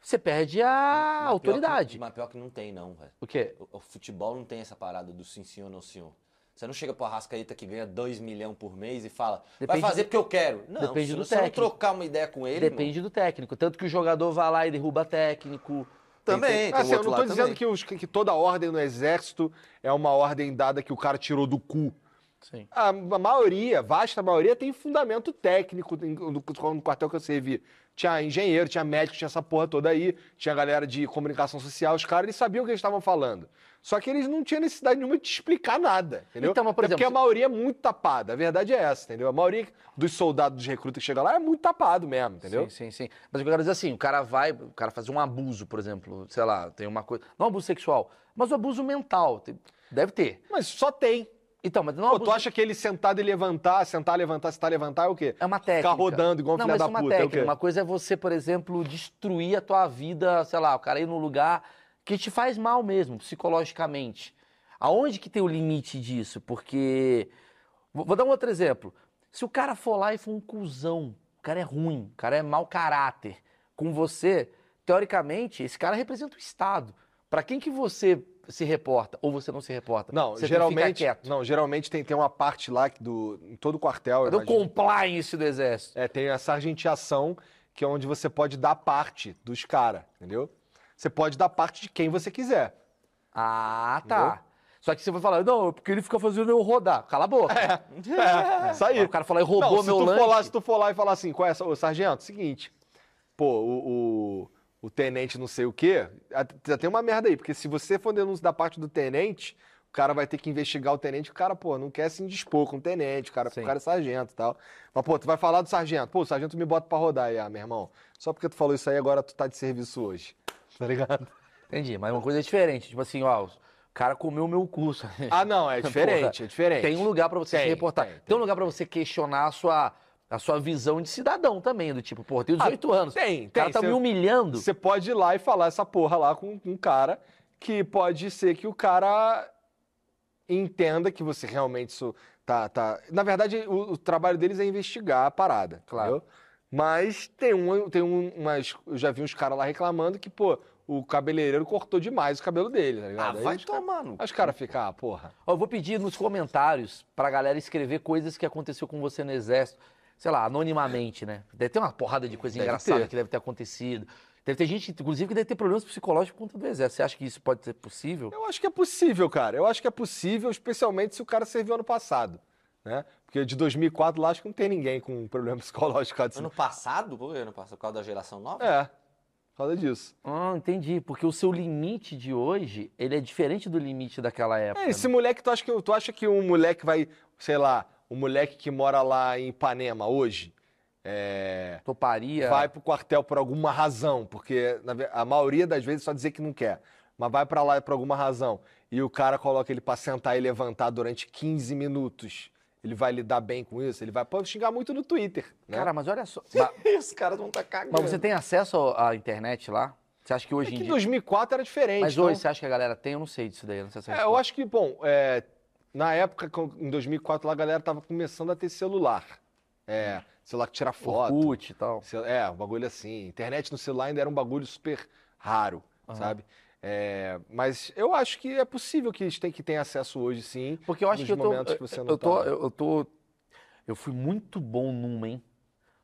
você perde a Mas pior autoridade. que- mas pior que não tem, não, velho. O quê? O, o futebol não tem essa parada do sim senhor, não senhor. Você não chega pro Arrascaeta que ganha 2 milhões por mês e fala, Depende vai fazer do- porque eu quero. Não, depende se do você não técnico. trocar uma ideia com ele, Depende do técnico. Tanto que o jogador vai lá e derruba técnico. Também, tem Assim, o eu outro não tô dizendo que, os- que toda ordem no exército é uma ordem dada que o cara tirou do cu. Sim. A, a maioria, vasta maioria, tem fundamento técnico no, no quartel que eu servi. Tinha engenheiro, tinha médico, tinha essa porra toda aí, tinha galera de comunicação social, os caras eles sabiam o que eles estavam falando. Só que eles não tinham necessidade nenhuma de te explicar nada, entendeu? Então, mas, por Até porque a exemplo, maioria é muito tapada, a verdade é essa, entendeu? A maioria dos soldados, dos recrutas que chegam lá é muito tapado mesmo, entendeu? Sim, sim, sim. Mas eu quero dizer assim, o cara vai, o cara faz um abuso, por exemplo, sei lá, tem uma coisa, não abuso sexual, mas o abuso mental, deve ter. Mas só tem. Então, mas não é Pô, abuso... tu acha que ele sentado e levantar, sentar, levantar, sentar, levantar é o quê? É uma técnica. Ficar rodando igual um não, filho mas da é uma puta, é técnica. quê? Uma coisa é você, por exemplo, destruir a tua vida, sei lá, o cara ir num lugar que te faz mal mesmo, psicologicamente. Aonde que tem o limite disso? Porque. Vou dar um outro exemplo. Se o cara for lá e for um cuzão, o cara é ruim, o cara é mau caráter com você, teoricamente, esse cara representa o Estado. Pra quem que você se reporta ou você não se reporta? Não, você geralmente, não, geralmente tem, tem uma parte lá que do em todo quartel, eu Cadê o imagino. compliance do exército? É, tem a sargenteação, que é onde você pode dar parte dos caras, entendeu? Você pode dar parte de quem você quiser. Ah, tá. Só que você vai falar, não, é porque ele fica fazendo eu rodar. Cala a boca. É, isso aí. O cara fala, roubou Não, se meu tu lanche. For lá, se tu for lá e falar assim, qual é, ô, sargento, seguinte, pô, o, o, o tenente não sei o quê, já tem uma merda aí, porque se você for denúncia da parte do tenente, o cara vai ter que investigar o tenente, o cara, pô, não quer se indispor com o tenente, o cara, o cara é sargento e tal. Mas, pô, tu vai falar do sargento, pô, o sargento me bota pra rodar aí, ah, meu irmão, só porque tu falou isso aí, agora tu tá de serviço hoje, tá ligado? Entendi, mas uma coisa é diferente. Tipo assim, ó, o cara comeu o meu curso. [laughs] Ah, não, é diferente, é diferente. Tem um lugar pra você Tem, se reportar. tem, Tem, tem. um lugar pra você questionar a sua, a sua visão de cidadão também, do tipo, pô, tenho 18 anos. Ah, tem, O cara tem. tá Cê- me humilhando. Você pode ir lá e falar essa porra lá com um cara que pode ser que o cara entenda que você realmente isso tá, tá... Na verdade, o, o trabalho deles é investigar a parada, Claro. entendeu? Mas tem um, tem um, umas... Eu já vi uns caras lá reclamando que, pô, o cabeleireiro cortou demais o cabelo dele, tá Ah, ligado? Aí vai os tomar no Aí os caras ficam, ah, porra. Ó, eu vou pedir nos comentários pra galera escrever coisas que aconteceu com você no exército, sei lá, anonimamente, né? Deve ter uma porrada de coisa Deve engraçada ter. que deve ter acontecido. Deve ter gente, inclusive, que deve ter problemas psicológicos por conta do exército. Você acha que isso pode ser possível? Eu acho que é possível, cara. Eu acho que é possível, especialmente se o cara serviu ano passado, né? Porque de 2004 lá acho que não tem ninguém com um problema [laughs] psicológico assim. Ano passado? Por que ano passado? Por causa da geração nova? É, por causa disso. Ah, entendi. Porque o seu limite de hoje, ele é diferente do limite daquela época. É, esse moleque, tu acha, que, tu acha que um moleque vai, sei lá, um moleque que mora lá em Ipanema hoje, é, Toparia. vai pro quartel por alguma razão, porque a maioria das vezes só dizer que não quer, mas vai pra lá por alguma razão, e o cara coloca ele pra sentar e levantar durante 15 minutos, ele vai lidar bem com isso? Ele vai pode xingar muito no Twitter, né? Cara, mas olha só. [laughs] Os caras vão estar cagando. mas você tem acesso à internet lá? Você acha que é hoje que em em dia. 2004 era diferente. Mas então- hoje você acha que a galera tem? Eu não sei disso daí. eu Não sei se É, eu acho que, bom, é, na época, em 2004, lá, a galera tava começando a ter celular. É, celular que tira foto. Orkut e tal. É, um bagulho assim. Internet no celular ainda era um bagulho super raro, sabe? É, mas eu acho que é possível que eles tenham que acesso hoje, sim. Porque eu acho que eu tô. que você não eu tô. tá. Eu, eu tô. Eu fui muito bom numa, hein?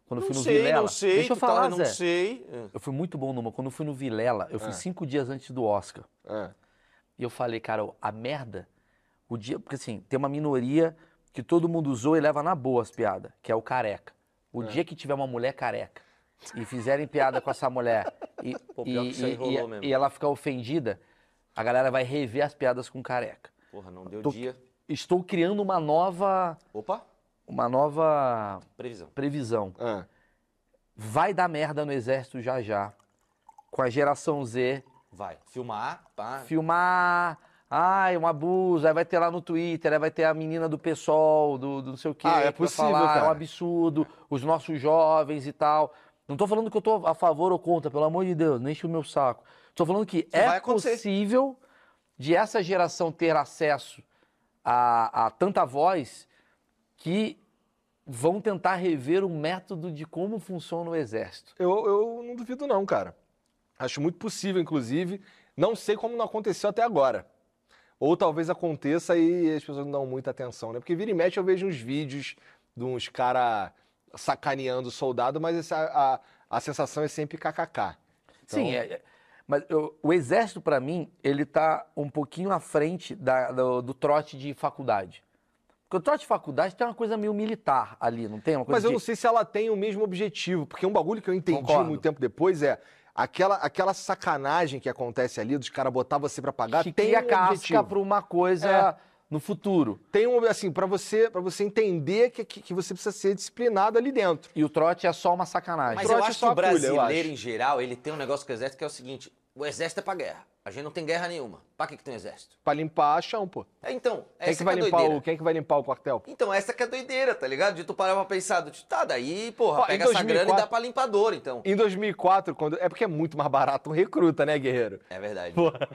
Quando eu fui no Vilela. não sei. Deixa eu tá- falar, não Zé. sei. Eu fui muito bom numa. Quando eu fui no Vilela, eu fui Ah. cinco dias antes do Oscar. É. E eu falei, cara, a merda, o dia. Porque assim, tem uma minoria que todo mundo usou e leva na boa as piadas, que é o careca. O dia que tiver uma mulher careca e fizerem piada com essa mulher e, Pô, pior e- que isso aí e- rolou e- mesmo. e ela ficar ofendida, a galera vai rever as piadas com careca. Porra, não deu Tô- dia. Estou criando uma nova. Opa, Uma nova previsão. previsão. Ah. Vai dar merda no exército já já. Com a geração Z. Vai. Filmar, pá. filmar. Ai, um abuso. Aí vai ter lá no Twitter, aí vai ter a menina do PSOL, do, do não sei o quê. Ah, é que vai possível, falar, É um cara. absurdo. Os nossos jovens e tal. Não tô falando que eu tô a favor ou contra, pelo amor de Deus, não enche o meu saco. Tô falando que vai é possível de essa geração ter acesso a, a tanta voz que vão tentar rever o método de como funciona o exército. Eu, eu não duvido, não, cara. Acho muito possível, inclusive. Não sei como não aconteceu até agora. Ou talvez aconteça e as pessoas não dão muita atenção, né? Porque vira e mexe eu vejo uns vídeos de uns caras sacaneando o soldado, mas essa, a, a sensação é sempre kkk. Sim, Então- é- é- mas eu- o exército, pra mim, ele tá um pouquinho à frente da- do, do trote de faculdade. Porque o trote de faculdade tem uma coisa meio militar ali, não tem? Uma coisa Mas eu de- não sei se ela tem o mesmo objetivo, porque um bagulho que eu entendi Concordo. muito tempo depois é aquela, aquela sacanagem que acontece ali, dos caras botar você pra pagar, que tem cria um casca pra uma coisa É. no futuro. Tem um, assim, pra você, pra você entender que, que, que você precisa ser disciplinado ali dentro. E o trote é só uma sacanagem. Mas Trote eu é acho só que o a brasileiro, em geral, ele tem um negócio com o exército que é o seguinte: o exército é pra guerra. A gente não tem guerra nenhuma. Pra que, que tem um exército? Pra limpar chão, pô. É, então, Quem é essa que vai que é a limpar doideira. o, quem é que vai limpar o quartel? Então, essa que é a doideira, tá ligado? De tu parar pra pensar, do tipo, tá, daí, porra, Ó, pega essa grana e 2004 dá pra limpador, então. Em 2004, quando é porque é muito mais barato um recruta, né, guerreiro? É verdade. Porra.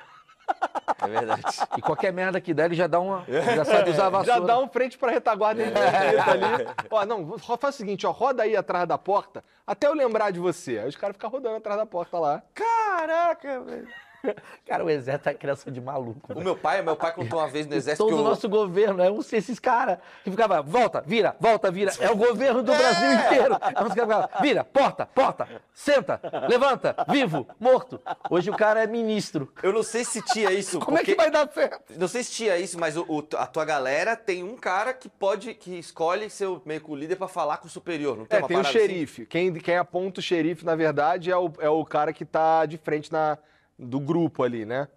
É verdade. E qualquer merda que der, ele já dá uma. Já sabe usar a vassoura. Já dá um frente pra retaguarda infinita ali. Ó, não, faz o seguinte, ó, roda aí atrás da porta, até eu lembrar de você. Aí os caras ficam rodando atrás da porta lá. Caraca, velho. [laughs] Cara, o exército é criação de maluco. O meu pai, meu pai contou uma vez no exército Todo o eu... nosso governo, é um esses caras que ficava, volta, vira, volta, vira. É o governo do Brasil inteiro. É caras que ficavam, vira, porta, porta, senta, levanta, vivo, morto. Hoje o cara é ministro. Eu não sei se tinha isso. Como é que porque- vai dar certo? Não sei se tinha isso, mas o, o- a tua galera tem um cara que pode, que escolhe ser o meio que o líder pra falar com o superior. Não tem É, uma tem o assim? xerife. Quem, quem aponta o xerife, na verdade, é o, é o cara que tá de frente na, do grupo ali, né?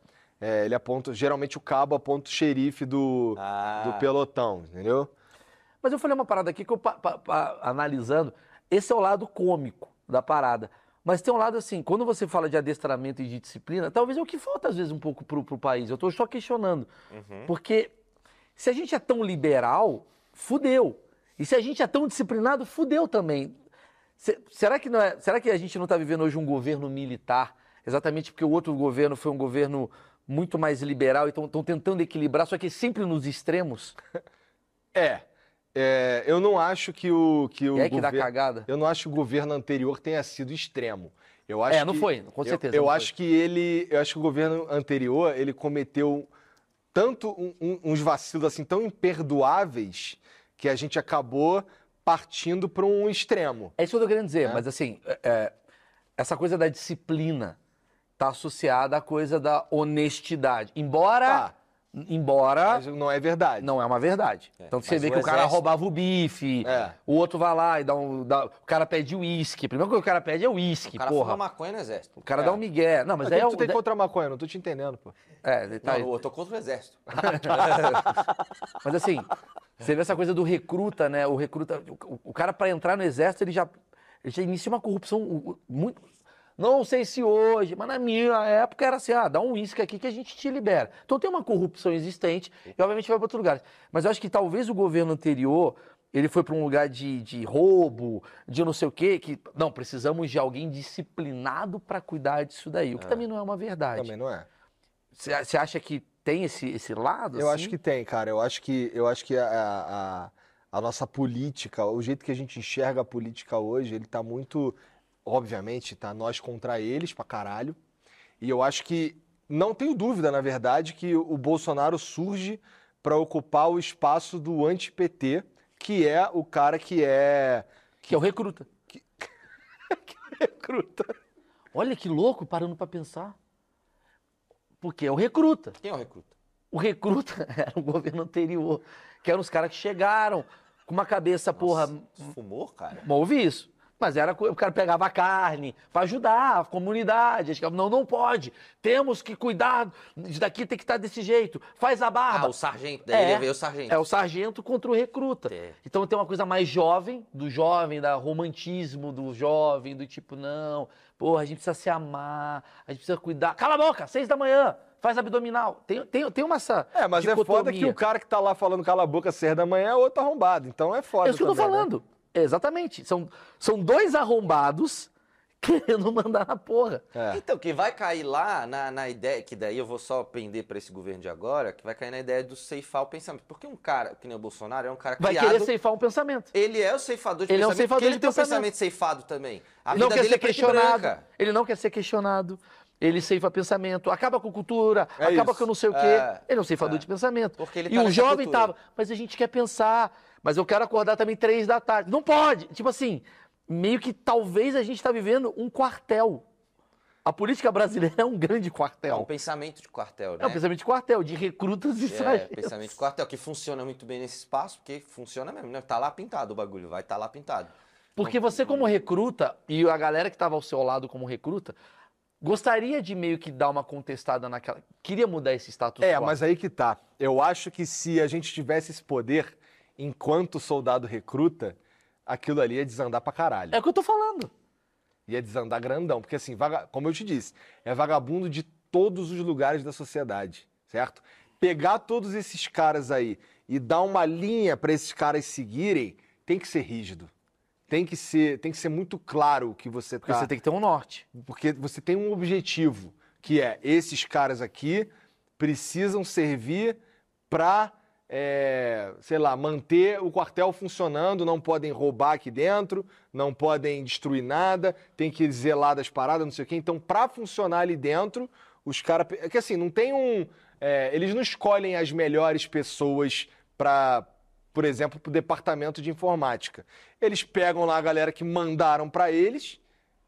É, ele aponta, geralmente o cabo aponta o xerife do, Ah. do pelotão, entendeu? Mas eu falei uma parada aqui que eu, pa- pa- pa- analisando, esse é o lado cômico da parada. Mas tem um lado assim, quando você fala de adestramento e de disciplina, talvez é o que falta às vezes um pouco pro, pro país. Eu tô só questionando. Porque se a gente é tão liberal, fudeu. E se a gente é tão disciplinado, fudeu também. Se- será, que não é- será que a gente não está vivendo hoje um governo militar? Exatamente porque o outro governo foi um governo muito mais liberal e estão tentando equilibrar, só que sempre nos extremos. [laughs] É. é, eu não acho que o. Que o aí que dá governo- cagada. Eu não acho que o governo anterior tenha sido extremo. Eu acho É, não que- foi, com eu- certeza, Eu, foi. acho que ele, eu acho que o governo anterior ele cometeu tanto um- um- uns vacilos assim tão imperdoáveis que a gente acabou partindo para um extremo. É isso que eu tô querendo dizer, É. mas assim, é, é, essa coisa da disciplina tá associada à coisa da honestidade. Embora. Tá. Embora. Mas não é verdade. Não é uma verdade. então você mas vê o que o cara exército- roubava o bife, É. o outro vai lá e dá um. dá- o cara pede uísque. Primeiro que o cara pede é uísque, O cara porra. fuma maconha no exército. O cara É. dá um migué. Não, mas Mas aí o é o. tu tem contra a maconha? Não tô te entendendo, pô. É, tá. Não, eu tô contra o exército. [laughs] Mas assim, você vê essa coisa do recruta, né? O recruta, o, o cara para entrar no exército, ele já, ele já inicia uma corrupção o- o- muito. Não sei se hoje, mas na minha época era assim: ah, dá um uísque aqui que a gente te libera. Então tem uma corrupção existente e, obviamente, vai para outros lugares. Mas eu acho que talvez o governo anterior. Ele foi para um lugar de, de roubo, de não sei o quê, que não, precisamos de alguém disciplinado para cuidar disso daí. O que também não é uma verdade. Também não é. Você você acha que tem esse, esse lado? Eu assim? acho que tem, cara. Eu acho que, eu acho que a, a, a nossa política, o jeito que a gente enxerga a política hoje, ele tá muito. Obviamente, tá nós contra eles pra caralho. E eu acho que. Não tenho dúvida, na verdade, que o Bolsonaro surge para ocupar o espaço do anti-PT, que é o cara que é. Que é o recruta. [laughs] que- recruta. Olha que louco, parando pra pensar. Porque é o recruta. Quem é o recruta? O recruta [laughs] era o governo anterior, que eram os caras que chegaram com uma cabeça, porra. Nossa, Fumou, cara? Bom, ouvi isso. Mas era o cara pegava a carne para ajudar a comunidade. Não, não pode. Temos que cuidar. Isso daqui tem que estar desse jeito. Faz a barba. Ah, o sargento. Daí ele veio o sargento. É o sargento contra o recruta. É. Então tem uma coisa mais jovem, do jovem, da romantismo do jovem, do tipo, não, porra, a gente precisa se amar, a gente precisa cuidar. Cala a boca, seis da manhã, faz abdominal. Tem, tem, tem uma essa. É, mas é foda que o cara que tá lá falando cala a boca seis da manhã é outro arrombado. Então é foda. É isso que eu tô também, né? Exatamente. São, são dois arrombados [laughs] querendo mandar na porra. É. Então, que vai cair lá na, na ideia, que daí eu vou só pender pra esse governo de agora, que vai cair na ideia do ceifar o pensamento. Porque um cara, que nem o Bolsonaro, é um cara Vai criado... querer ceifar um pensamento. Ele é o ceifador de Ele é um pensamento, ceifador porque ele de tem o pensamento. pensamento ceifado também. A Ele não vida quer dele ser é questionado. Ele não quer ser questionado. Ele ceifa pensamento, acaba com cultura, É acaba isso. com não sei o quê. É, ele é um ceifador é. de pensamento. Porque ele e tá o nessa jovem cultura. tava, mas a gente quer pensar, mas eu quero acordar também três da tarde. Não pode! Tipo assim, meio que talvez a gente está vivendo um quartel. A política brasileira é um grande É um quartel. pensamento de quartel, né? É um pensamento de quartel, de recrutas e É, pensamento de quartel, que funciona muito bem nesse espaço, porque funciona mesmo, né? Tá lá pintado o bagulho, vai estar tá lá pintado. Porque você, como recruta, e a galera que estava ao seu lado como recruta, gostaria de meio que dar uma contestada naquela. Queria mudar esse status É, quo. mas aí que tá. Eu acho que se a gente tivesse esse poder enquanto soldado recruta, aquilo ali ia desandar pra caralho. É o que eu tô falando. Ia desandar grandão. Porque assim, vaga- como eu te disse, é vagabundo de todos os lugares da sociedade, certo? Pegar todos esses caras aí e dar uma linha pra esses caras seguirem, tem que ser rígido. Tem que ser, tem que ser muito claro o que você Porque tá... você tem que ter um norte. Porque você tem um objetivo, que é esses caras aqui precisam servir para, sei lá, manter o quartel funcionando, não podem roubar aqui dentro, não podem destruir nada, tem que zelar das paradas, não sei o quê. Então, para funcionar ali dentro, os caras. É que assim, não tem um. é, eles não escolhem as melhores pessoas para, por exemplo, para o departamento de informática. Eles pegam lá a galera que mandaram para eles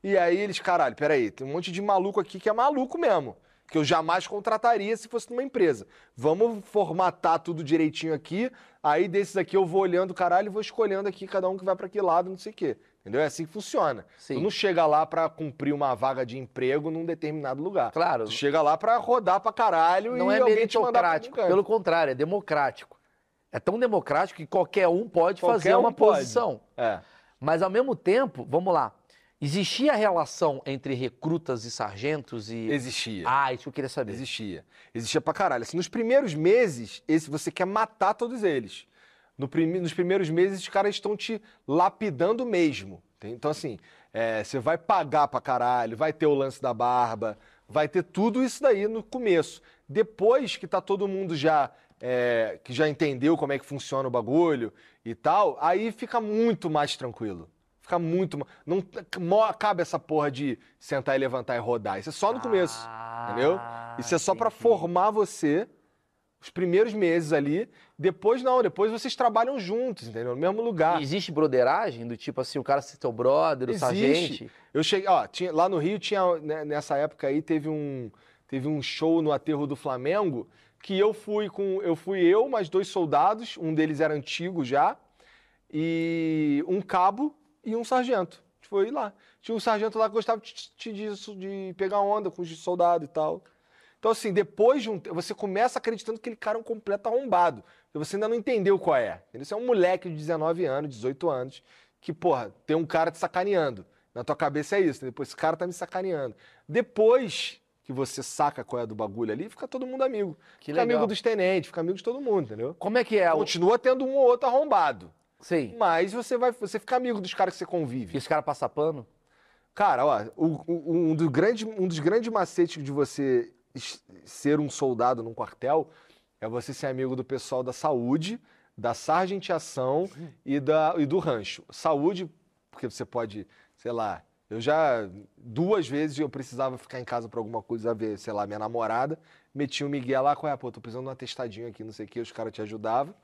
e aí eles, caralho, peraí, tem um monte de maluco aqui que é maluco mesmo. Que eu jamais contrataria se fosse numa empresa. Vamos formatar tudo direitinho aqui. Aí desses aqui eu vou olhando, caralho, e vou escolhendo aqui cada um que vai para que lado, não sei o quê. Entendeu? É assim que funciona. Sim. Tu não chega lá para cumprir uma vaga de emprego num determinado lugar. Claro. Tu chega lá para rodar pra caralho Não e é alguém te mandar pra canto. pelo contrário, é democrático. É tão democrático que qualquer um pode Qualquer fazer um uma pode. posição. É. Mas ao mesmo tempo, vamos lá, existia a relação entre recrutas e sargentos e. Existia. Ah, isso que eu queria saber. Existia. Existia pra caralho. Assim, nos primeiros meses, esse, você quer matar todos eles. No prime- nos primeiros meses, os caras estão te lapidando mesmo. Então, assim, é, você vai pagar pra caralho, vai ter o lance da barba, vai ter tudo isso daí no começo. Depois que tá todo mundo já. É, que já entendeu como é que funciona o bagulho e tal, aí fica muito mais tranquilo. Fica muito. Não mo- acaba essa porra de sentar e levantar e rodar. Isso é só no começo. Ah, Entendeu? Isso é só pra entendi. formar você os primeiros meses ali. Depois não, depois vocês trabalham juntos, entendeu? No mesmo lugar. E Existe broderagem do tipo assim, o cara ser teu brother, o Existe. sargente? Eu cheguei, ó, tinha, lá no Rio tinha né, nessa época aí teve um teve um show no aterro do Flamengo que eu fui com eu fui eu mais dois soldados, um deles era antigo já e um cabo e um sargento. Foi lá. Tinha um sargento lá que gostava disso, de pegar onda com os soldados e tal. Então, assim, depois de um você começa acreditando que aquele cara é um completo arrombado. Você ainda não entendeu qual é. Você é um moleque de 19 anos, 18 anos, que, porra, tem um cara te sacaneando. Na tua cabeça é isso. Depois, esse cara tá me sacaneando. Depois que você saca qual é do bagulho ali, fica todo mundo amigo. Que fica legal. amigo dos tenentes, fica amigo de todo mundo, entendeu? Como é que é? Continua tendo um ou outro arrombado. Sim. Mas você vai, você fica amigo dos caras que você convive. E esse cara passa pano? Cara, ó, o- o- um, do grande, um dos grandes macetes de você ser um soldado num quartel é você ser amigo do pessoal da saúde, da sargenteação e, da, e do rancho. Saúde, porque você pode, sei lá, eu já duas vezes eu precisava ficar em casa pra alguma coisa ver, sei lá, minha namorada, metia o Miguel lá, qual é, pô, tô precisando de um atestadinho aqui, não sei o que, os caras te ajudavam.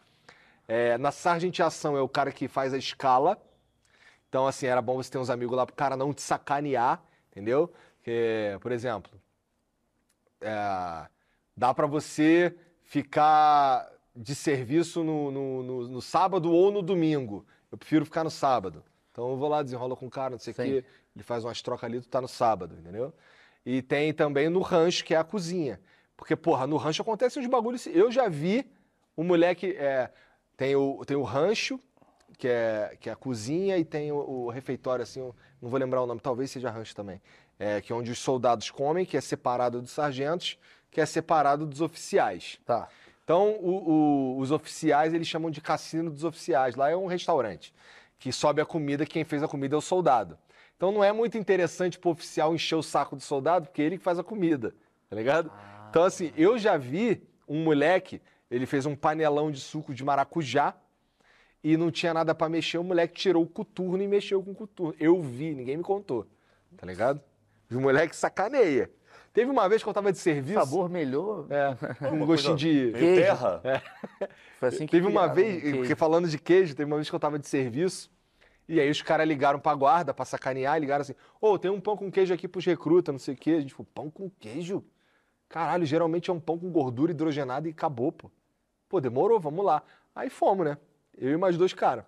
É, na sargenteação é o cara que faz a escala, Então, assim, era bom você ter uns amigos lá pro cara não te sacanear, entendeu? Que, por exemplo, é, dá pra você ficar de serviço no, no, no- no sábado ou no domingo. Eu prefiro ficar no sábado. Então eu vou lá, desenrola com o cara, não sei o quê. Ele faz umas trocas ali, tu tá no sábado, entendeu? E tem também no rancho, que é a cozinha. Porque, porra, no rancho acontece uns bagulhos. Eu já vi um moleque. é, tem, o, tem o rancho, que é, que é a cozinha, e tem o, o refeitório, assim, eu não vou lembrar o nome, talvez seja rancho também. É, que é onde os soldados comem, que é separado dos sargentos, que é separado dos oficiais. Tá. Então, o- o- os oficiais, eles chamam de cassino dos oficiais. Lá é um restaurante que sobe a comida, quem fez a comida é o soldado. Então, não é muito interessante pro oficial encher o saco do soldado, porque ele que faz a comida, tá ligado? Então, assim, eu já vi um moleque, ele fez um panelão de suco de maracujá e não tinha nada pra mexer, o moleque tirou o coturno e mexeu com o coturno. Eu vi, ninguém me contou, tá ligado? O moleque sacaneia. Teve uma vez que eu tava de serviço... Sabor melhor. É, [laughs] um gostinho de... Queijo. terra. Foi assim que Teve uma criaram vez, porque falando de queijo, teve uma vez que eu tava de serviço, e aí os caras ligaram pra guarda pra sacanear, e ligaram assim, ô, tem um pão com queijo aqui pros recrutas, não sei o quê. A gente falou, pão com queijo? Caralho, geralmente é um pão com gordura hidrogenada e acabou, pô. Pô, demorou, vamos lá. Aí fomos, né? Eu e mais dois caras.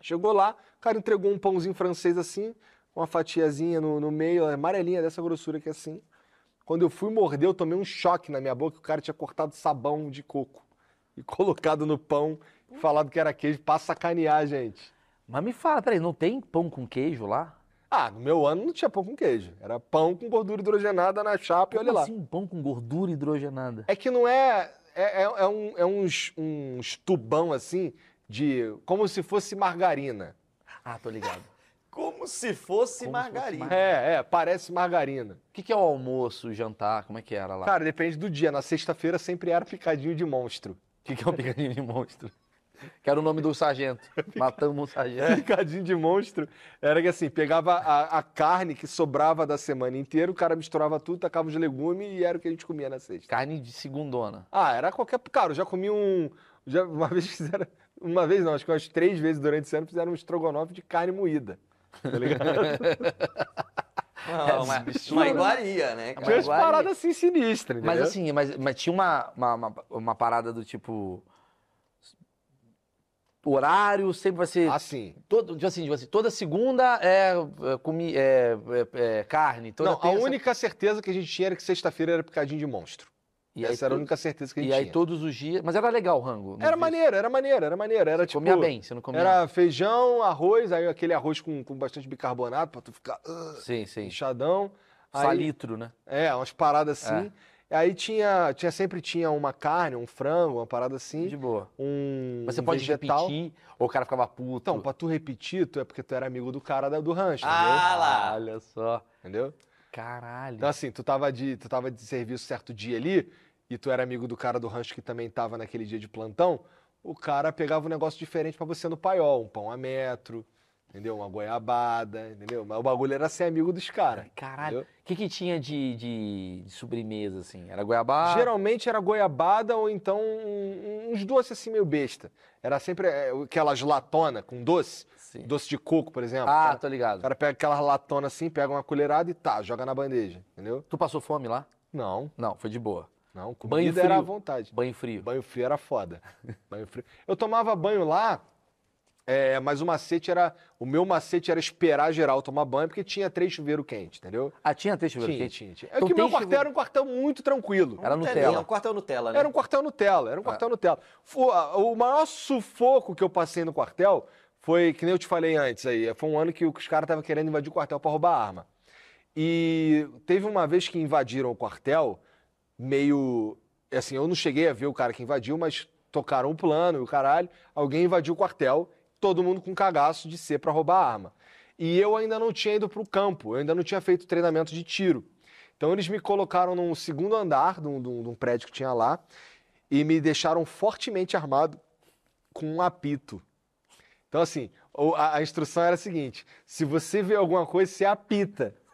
Chegou lá, o cara entregou um pãozinho francês assim, uma fatiazinha no, no meio, amarelinha dessa grossura é assim. Quando eu fui morder, eu tomei um choque na minha boca, o cara tinha cortado sabão de coco e [laughs] colocado no pão, falado que era queijo pra sacanear, gente. Mas me fala, peraí, não tem pão com queijo lá? Ah, no meu ano não tinha pão com queijo. Era pão com gordura hidrogenada na chapa e olha Como lá. assim pão com gordura hidrogenada? É que não é. É, é, é um- é uns, uns tubão assim, de. como se fosse margarina. Ah, tô ligado. [laughs] Como se fosse Como se fosse margarina. margarina. É, é, parece margarina. O que, que é o almoço, o jantar? Como é que era lá? Cara, depende do dia. Na sexta-feira sempre era picadinho de monstro. O que, que é o picadinho de monstro? Que era o nome do sargento. [laughs] Matamos o sargento. [laughs] Picadinho de monstro era que assim, pegava a, a carne que sobrava da semana inteira, o cara misturava tudo, tacava os legumes e era o que a gente comia na sexta. Carne de segundona. Ah, era qualquer. Cara, eu já comi um. Já, uma vez fizeram. Uma vez não, acho que umas três vezes durante esse ano fizeram um estrogonofe de carne moída. Tá ligado? [laughs] Não, uma, uma iguaria, né? Tinha cara? umas iguaria. paradas assim sinistras, Mas assim, mas, mas tinha uma, uma, uma, uma parada do tipo. Horário sempre vai ser. Assim. Todo, tipo assim, tipo assim, toda segunda é, é, comi, é, é- é carne. Toda Não, a terça- única certeza que a gente tinha era que sexta-feira era picadinho de monstro. E aí, Essa era a to- única certeza que a gente e aí tinha. todos os dias. Mas era legal o rango. Era vi- maneiro, era maneiro, era maneiro. Era tipo. Comia bem, você não comia. Era feijão, arroz, aí aquele arroz com, com bastante bicarbonato pra tu ficar ah, Sim, sim. inchadão. Aí- Salitro, né? É, umas paradas assim. Aí tinha, tinha sempre tinha uma carne, um frango, uma parada assim, De boa. um Mas você pode vegetal. repetir, ou o cara ficava puto. Então, pra tu repetir, tu é porque tu era amigo do cara da- do rancho, Ah lá. Olha só. entendeu? Caralho. Então assim, tu tava de tu tava de serviço certo dia ali e tu era amigo do cara do rancho que também tava naquele dia de plantão, o cara pegava um negócio diferente pra você no paiol, um pão a metro, entendeu? Uma goiabada, entendeu? Mas o bagulho era ser amigo dos caras. Caralho. O que, que tinha de, de, de sobremesa, assim? Era goiabá? Geralmente era goiabada ou então uns doces assim meio besta. Era sempre é, aquelas latona com doce, Sim. doce de coco, por exemplo. Ah, cara, tô ligado. o cara pega aquela latona assim, pega uma colherada e tá, joga na bandeja, entendeu? Tu passou fome lá? Não, Não, foi de boa. não, Banho comida era à frio. vontade. Banho frio. Banho frio era foda. Banho frio. Eu tomava banho lá, é, mas o macete era. O meu macete era esperar geral tomar banho, porque tinha três chuveiros quentes, entendeu? Ah, tinha texto chuveiro Tinha, quente? tinha, tinha. É Então que o meu quartel chuveiro- era um quartel muito tranquilo. Era Nutella. É um quartel Nutella, né? Era um quartel Nutella, era um quartel Nutella. Fu- a- O maior sufoco que eu passei no quartel foi, que nem eu te falei antes aí, foi um ano que os caras estavam querendo invadir o quartel para roubar arma. E teve uma vez que invadiram o quartel, meio. Assim, eu não cheguei a ver o cara que invadiu, mas tocaram o plano e o caralho. Alguém invadiu o quartel, todo mundo com cagaço de ser para roubar arma. E eu ainda não tinha ido para o campo, eu ainda não tinha feito treinamento de tiro. Então eles me colocaram num segundo andar de um, um- um prédio que tinha lá e me deixaram fortemente armado com um apito. Então, assim, o- a, a instrução era a seguinte: se você vê alguma coisa, você apita. [laughs]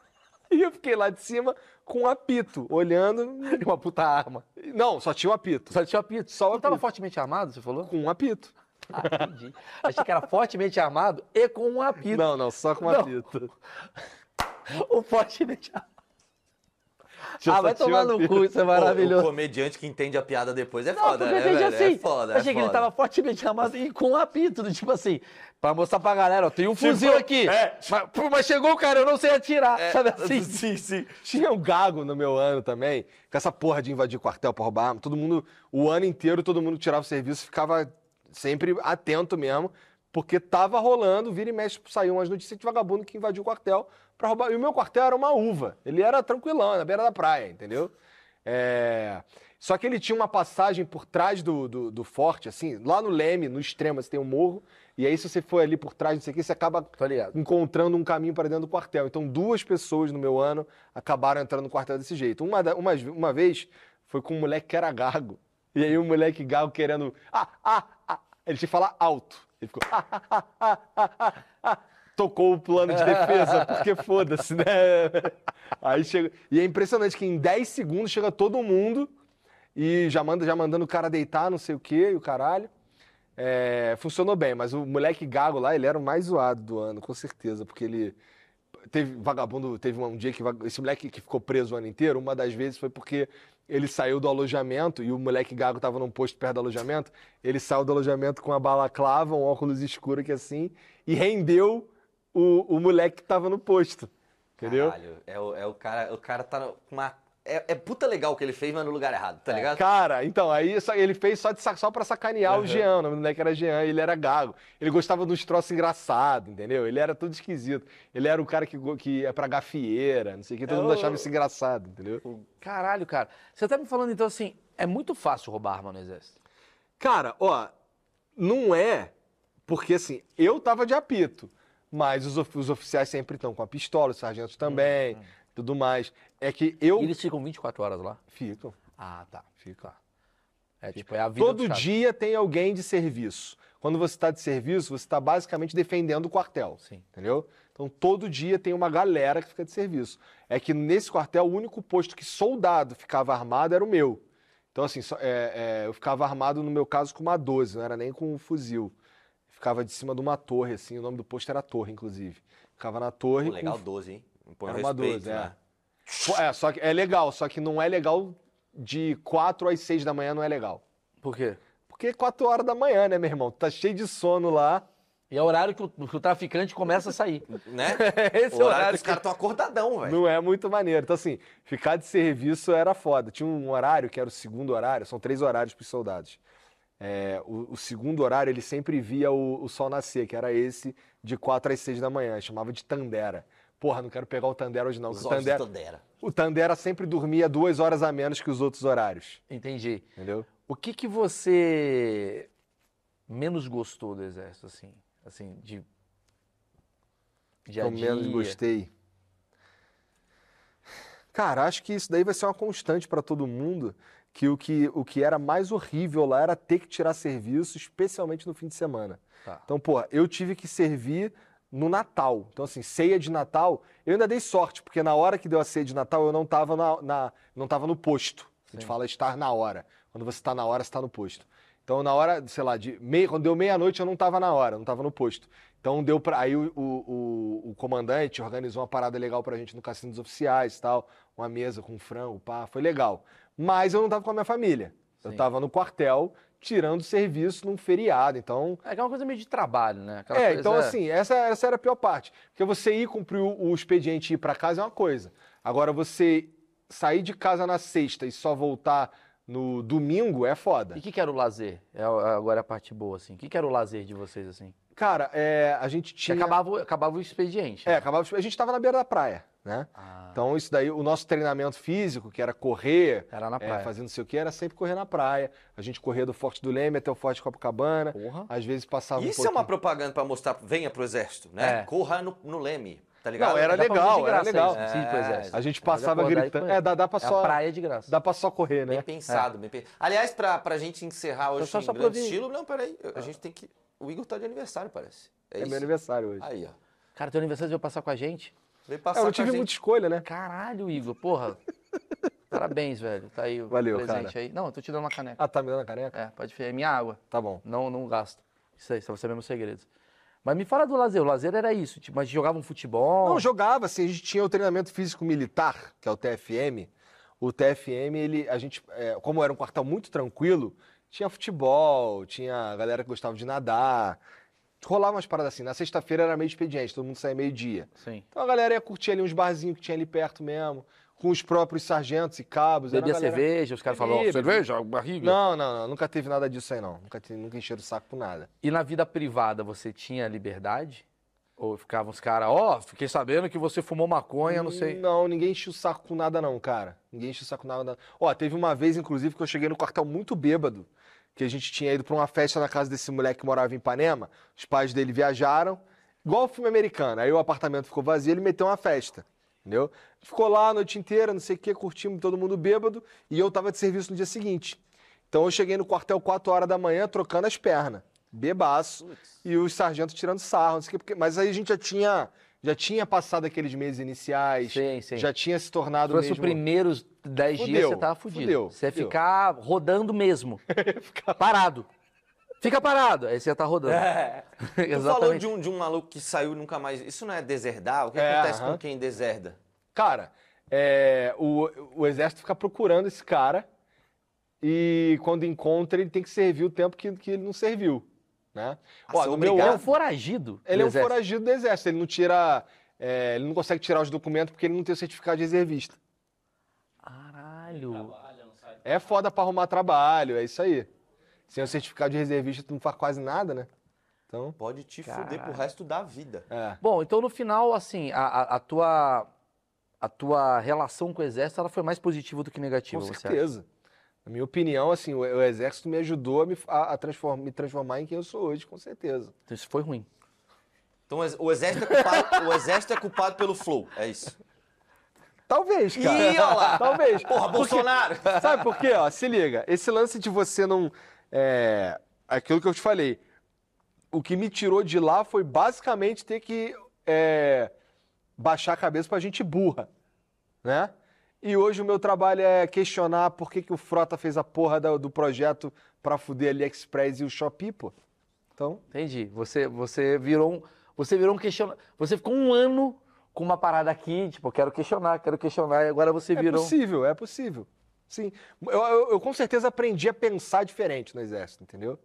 E eu fiquei lá de cima com um apito, olhando. [laughs] Uma puta arma. Não, só tinha o apito. Só tinha apito. Só o Não tava apito. fortemente armado, você falou? Com um apito. Ah, entendi. Achei que era fortemente armado e com um apito. Não, não, só com uma Não. fita. O [laughs] fortemente armado. Ah, vai tomar no cu, isso é Pô, O maravilhoso. comediante que entende a piada depois é Não, foda, né, velho? assim. É foda, eu achei é que ele foda. tava fortemente armado e com um apito, do tipo assim, pra mostrar pra galera, ó, tem um fuzil aqui. é. Mas, pô, mas chegou o cara, eu não sei atirar, sabe assim? [laughs] Sim, sim. Tinha um gago no meu ano também, com essa porra de invadir quartel pra roubar arma. Todo mundo, o ano inteiro, todo mundo tirava o serviço ficava sempre atento mesmo, porque tava rolando, vira e mexe, saiu umas notícias de vagabundo que invadiu o quartel pra roubar. E o meu quartel era uma uva. Ele era tranquilão, na beira da praia, entendeu? É... Só que ele tinha uma passagem por trás do, do, do forte, assim, lá no Leme, no extremo, você tem um morro, e aí se você for ali por trás, não sei o que, você acaba encontrando um caminho para dentro do quartel. Então, duas pessoas no meu ano acabaram entrando no quartel desse jeito. Uma, uma, uma vez foi com um moleque que era gago. E aí o moleque gago querendo. Ah, ah. Ele que falar alto. Ele ficou. Tocou o plano de defesa, porque foda-se, né? Aí chega. E é impressionante que em 10 segundos chega todo mundo e já, manda, já mandando o cara deitar, não sei o quê, e o caralho. É, funcionou bem, mas o moleque gago lá, ele era o mais zoado do ano, com certeza, porque ele teve vagabundo, teve um dia que esse moleque que ficou preso o ano inteiro, uma das vezes foi porque ele saiu do alojamento e o moleque gago tava num posto perto do alojamento, ele saiu do alojamento com a balaclava, um óculos escuro que assim, e rendeu o, o moleque que tava no posto. Entendeu? Caralho, é o, é o cara, o cara tá com uma... É, é puta legal o que ele fez, mas no lugar errado, tá ligado? Cara, então, aí só- ele fez só, de, só pra sacanear o Jean, o nome do moleque era Jean, ele era gago. Ele gostava dos troços engraçados, entendeu? Ele era tudo esquisito. Ele era o cara que, que é pra gafieira, não sei o que, todo É mundo o- achava isso engraçado, entendeu? Caralho, cara. Você tá me falando então assim, é muito fácil roubar arma no exército. Cara, ó, não é porque assim, eu tava de apito, mas os, of- os oficiais sempre estão com a pistola, os sargentos também, tudo mais. É que eu E eles ficam 24 horas lá? fico. Ah, tá. Fica. É tipo, é a vida Todo dia tem alguém de serviço. Quando você está de serviço, você está basicamente defendendo o quartel. Sim. Entendeu? Então, todo dia tem uma galera que fica de serviço. É que nesse quartel, o único posto que soldado ficava armado era o meu. Então, assim, só- é, é, eu ficava armado, no meu caso, com uma 12, não era nem com um fuzil. Ficava de cima de uma torre, assim, o nome do posto era Torre, inclusive. Ficava na torre. Pô, com- legal 12, hein? Põe Era um uma respeito, 12, é. né? Pô, É, só que é legal, só que não é legal de 4 às 6 da manhã, não é legal. Por quê? Porque é 4 horas da manhã, né, meu irmão? Tá cheio de sono lá. E é o horário que o, que o traficante começa a sair. Né? [laughs] Esse o horário horário que os caras estão acordadão, velho. Não é muito maneiro. Então, assim, ficar de serviço era foda. Tinha um horário que era o segundo horário, são três horários para os soldados. É, o, o segundo horário, ele sempre via o, o sol nascer, que era esse de 4 às 6 da manhã. Chamava de Tandera. Porra, não quero pegar o Tandera hoje, não. Os O de Tandera, Tandera. o Tandera sempre dormia duas horas a menos que os outros horários. Entendi. Entendeu? O que que você menos gostou do exército, assim? Assim, de... Dia a Eu menos gostei. Cara, acho que isso daí vai ser uma constante para todo mundo, que o, que o que era mais horrível lá era ter que tirar serviço, especialmente no fim de semana. Tá. Então, pô, eu tive que servir no Natal. Então, assim, ceia de Natal, eu ainda dei sorte, porque na hora que deu a ceia de Natal, eu não estava na, na- não tava no posto. A gente Sim. fala estar na hora. Quando você está na hora, você está no posto. Então, na hora, sei lá, de meia, quando deu meia-noite, eu não estava na hora, eu não estava no posto. Então, deu pra. Aí o, o, o- comandante organizou uma parada legal pra gente no Cassino dos Oficiais e tal, uma mesa com frango, pá, foi legal. Mas eu não estava com a minha família. Eu Sim. estava no quartel, tirando serviço num feriado. Então, É é uma coisa meio de trabalho, né? Aquela é, então assim, essa, essa era a pior parte. Porque você ir cumprir o, o expediente e ir para casa é uma coisa. Agora, você sair de casa na sexta e só voltar no domingo é foda. E o que, que era o lazer? É, agora é a parte boa, assim. O que, que era o lazer de vocês, assim? Cara, é, a gente tinha... acabava, o- acabava o expediente. É, né? acabava... A gente tava na beira da praia, né? Ah, Então, isso daí, o nosso treinamento físico, que era correr, era na é, praia. fazer não sei o que, era sempre correr na praia. A gente corria do Forte do Leme até o Forte Copacabana. Porra. Às vezes passava um Isso é uma propaganda pra mostrar, venha pro exército, né? É. Corra no, no Leme, tá ligado? Não, era legal, de era graça legal. É, exército. A gente passava gritando. É, dá, dá pra É só... a praia de graça. Dá pra só correr, Bem né? pensado, bem pensado. Aliás, pra, pra gente encerrar hoje só- em só grande estilo, não, peraí, a gente tem que... O Igor tá de aniversário, parece. É, É, isso? meu aniversário hoje. Aí, ó. Cara, teu aniversário veio passar com a gente? Vem É, passar eu não tive muita escolha, né? Caralho, Igor, porra. [laughs] Parabéns, velho. Tá aí o Valeu, presente cara. aí. Não, eu tô te dando uma caneca. Ah, tá me dando a caneca? É, pode ver. É minha água. Tá bom. Não, não gasto. Isso aí, só você meus segredos. Mas me fala do lazer. O lazer era isso, tipo, mas jogavam futebol. Não, jogava, assim, a gente tinha o treinamento físico militar, que é o TFM. O TFM, ele, a gente, é, como era um quartel muito tranquilo, tinha futebol, tinha a galera que gostava de nadar. Rolava umas paradas assim. Na sexta-feira era meio expediente, todo mundo saía meio-dia. Sim. Então a galera ia curtir ali uns barzinhos que tinha ali perto mesmo, com os próprios sargentos e cabos. Bebia galera- cerveja, os caras falavam, cerveja, barriga. Não, não, não, nunca teve nada disso aí, não. Nunca, te- nunca encheram o saco por nada. E na vida privada você tinha liberdade? Ou ficavam os caras, ó, fiquei sabendo que você fumou maconha, não sei. Não, ninguém enche o saco com nada, não, cara. Ninguém enche o saco com nada. Ó, teve uma vez, inclusive, que eu cheguei no quartel muito bêbado, que a gente tinha ido pra uma festa na casa desse moleque que morava em Ipanema. Os pais dele viajaram, igual o filme americano. Aí o apartamento ficou vazio, ele meteu uma festa. Entendeu? Ficou lá a noite inteira, não sei o quê, curtimos todo mundo bêbado, e eu tava de serviço no dia seguinte. Então eu cheguei no quartel 4 horas da manhã, trocando as pernas. Bebaço. E os sargentos tirando sarro, não sei o quê, porque- mas aí a gente já tinha, já tinha passado aqueles meses iniciais, Sim, sim. já tinha se tornado Se fosse mesmo... os primeiros 10 dias, você tava fudido. fudeu, você ia fudeu. ficar rodando mesmo. [laughs] Parado. Fica parado. Aí você ia estar rodando. É. [laughs] Tu falou de um, de um maluco que saiu e nunca mais. Isso não é deserdar? O que É, acontece ahum. com quem deserda? Cara, é, o, o exército fica procurando esse cara e quando encontra ele tem que servir o tempo que, que ele não serviu, né? Ó, no meu Ele é um foragido. ele é um foragido do exército, ele não tira, é, ele não consegue tirar os documentos porque ele não tem o certificado de reservista. Caralho. É foda pra arrumar trabalho, é isso aí. Sem o certificado de reservista tu não faz quase nada, né? Então, Pode te fuder pro Caralho. resto da vida. é. Bom, então no final, assim, a, a- a tua, a tua relação com o exército ela foi mais positiva do que negativa, Com você acha? certeza. Na minha opinião, assim, o, o exército me ajudou a, me, a, a transform- me transformar em quem eu sou hoje, com certeza. Então isso foi ruim. Então o ex- o exército é culpado, o exército é culpado pelo flow. É isso. Talvez, cara. Ih, olha lá. Talvez. Porra, Bolsonaro! [laughs] Sabe por quê? Ó, se liga. Esse lance de você não. É, aquilo que eu te falei. O que me tirou de lá foi basicamente ter que é, baixar a cabeça pra gente burra. Né? E hoje o meu trabalho é questionar por que, que o Frota fez a porra do projeto pra fuder AliExpress e o Shopee, pô. Então. Entendi. Você, você virou um. Você virou um questionamento. Você ficou um ano com uma parada aqui, tipo, quero questionar, quero questionar, e agora você É virou. possível, é possível. Sim. Eu, eu- eu com certeza aprendi a pensar diferente no exército, entendeu?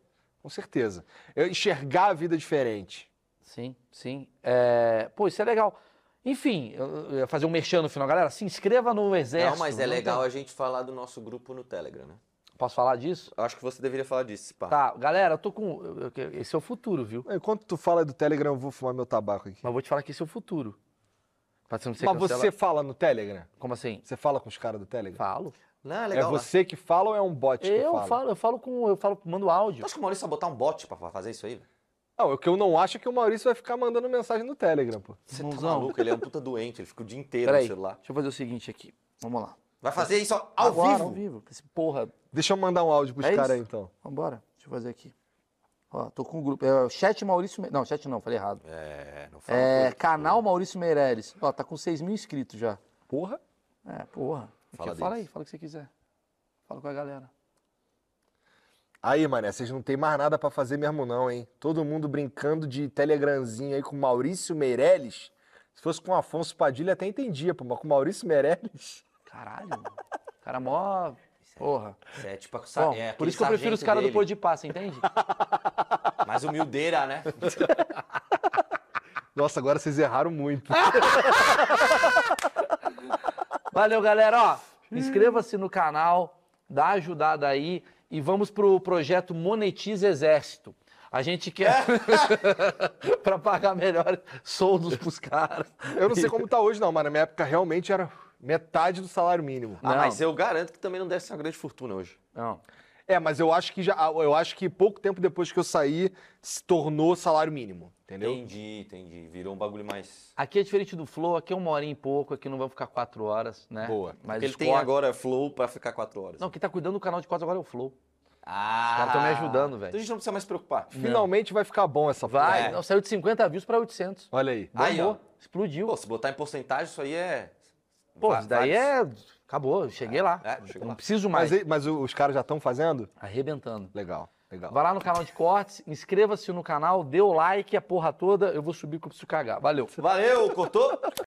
Com certeza. Eu enxergar a vida diferente. Sim, sim. É, Pô, isso é legal. Enfim, eu ia fazer um merchan no final. Galera, se inscreva no exército. Não, mas é legal tem- a gente falar do nosso grupo no Telegram, né? Posso falar disso? Eu acho que você deveria falar disso, pá. Tá, galera, eu tô com. Esse é o futuro, viu? Enquanto tu fala do Telegram, eu vou fumar meu tabaco aqui. Mas eu vou te falar que esse é o futuro. Pra você não ser Mas cancela- você fala no Telegram? Como assim? Você fala com os caras do Telegram? Falo. Não, é É legal. lá. você que fala ou é um bot que Eu fala? falo, eu falo com. Eu falo, mando áudio. Tu acha que o Maurício vai botar um bot pra fazer isso aí? Não, o que eu não acho é que o Maurício vai ficar mandando mensagem no Telegram, pô. Você tá maluco? Ele é um puta doente, ele fica o dia inteiro Peraí, no celular. deixa eu fazer o seguinte aqui. Vamos lá. Vai fazer isso ao Agora, vivo? ao vivo. Esse porra. Deixa eu mandar um áudio pros É caras aí, então. Vambora. Deixa eu fazer aqui. Ó, tô com o grupo. É o chat Maurício. Me- Não, chat não, falei errado. É, não fala É, canal Maurício Meirelles. Ó, tá com 6 mil inscritos já. Porra. É, porra. Fala Fala, aí, fala o que você quiser. Fala com a galera. Aí, mané, vocês não tem mais nada pra fazer mesmo não, hein? Todo mundo brincando de telegramzinho aí com Maurício Meirelles. Se fosse com Afonso Padilha, até entendia, pô, mas com Maurício Meirelles... Caralho, mano. Cara mó. Porra. Isso é tipo a Bom, é por isso que eu prefiro os caras do dele. Pô de Passa, entende? [laughs] Mais humildeira, né? [laughs] Nossa, agora vocês erraram muito. Valeu, galera. Ó, inscreva-se no canal, dá ajudada aí e vamos pro projeto Monetiza Exército. A gente quer [laughs] para pagar melhores soldos pros caras. Eu não sei como tá hoje, não, mas na minha época realmente era metade do salário mínimo. Ah, Não. mas eu garanto que também não deve ser uma grande fortuna hoje. Não. É, mas eu acho que já, eu acho que pouco tempo depois que eu saí se tornou salário mínimo, entendeu? Entendi, entendi. Virou um bagulho mais. Aqui é diferente do Flow, aqui é uma hora e pouco, aqui não vai ficar quatro horas, né? Boa. Mas Porque ele tem cortes- agora flow pra ficar quatro horas. Não, quem tá cuidando do canal de cortes agora é o Flow. Ah! Os caras tão me ajudando, velho. Então a gente não precisa mais se preocupar. Finalmente vai ficar bom essa. Vai, É. não, saiu de 50 views pra 800. Olha aí. Aí, ó. Bombou, explodiu. Pô, se botar em porcentagem, isso aí é. Pô, isso daí vários- é. Acabou, eu cheguei lá. É, não lá. preciso mais. Mas, mas o- os caras já estão fazendo? Arrebentando. Legal. Legal. Vai lá no canal de cortes, inscreva-se no canal, dê o like, a porra toda. Eu vou subir que eu preciso cagar. Valeu. Valeu, Cotô!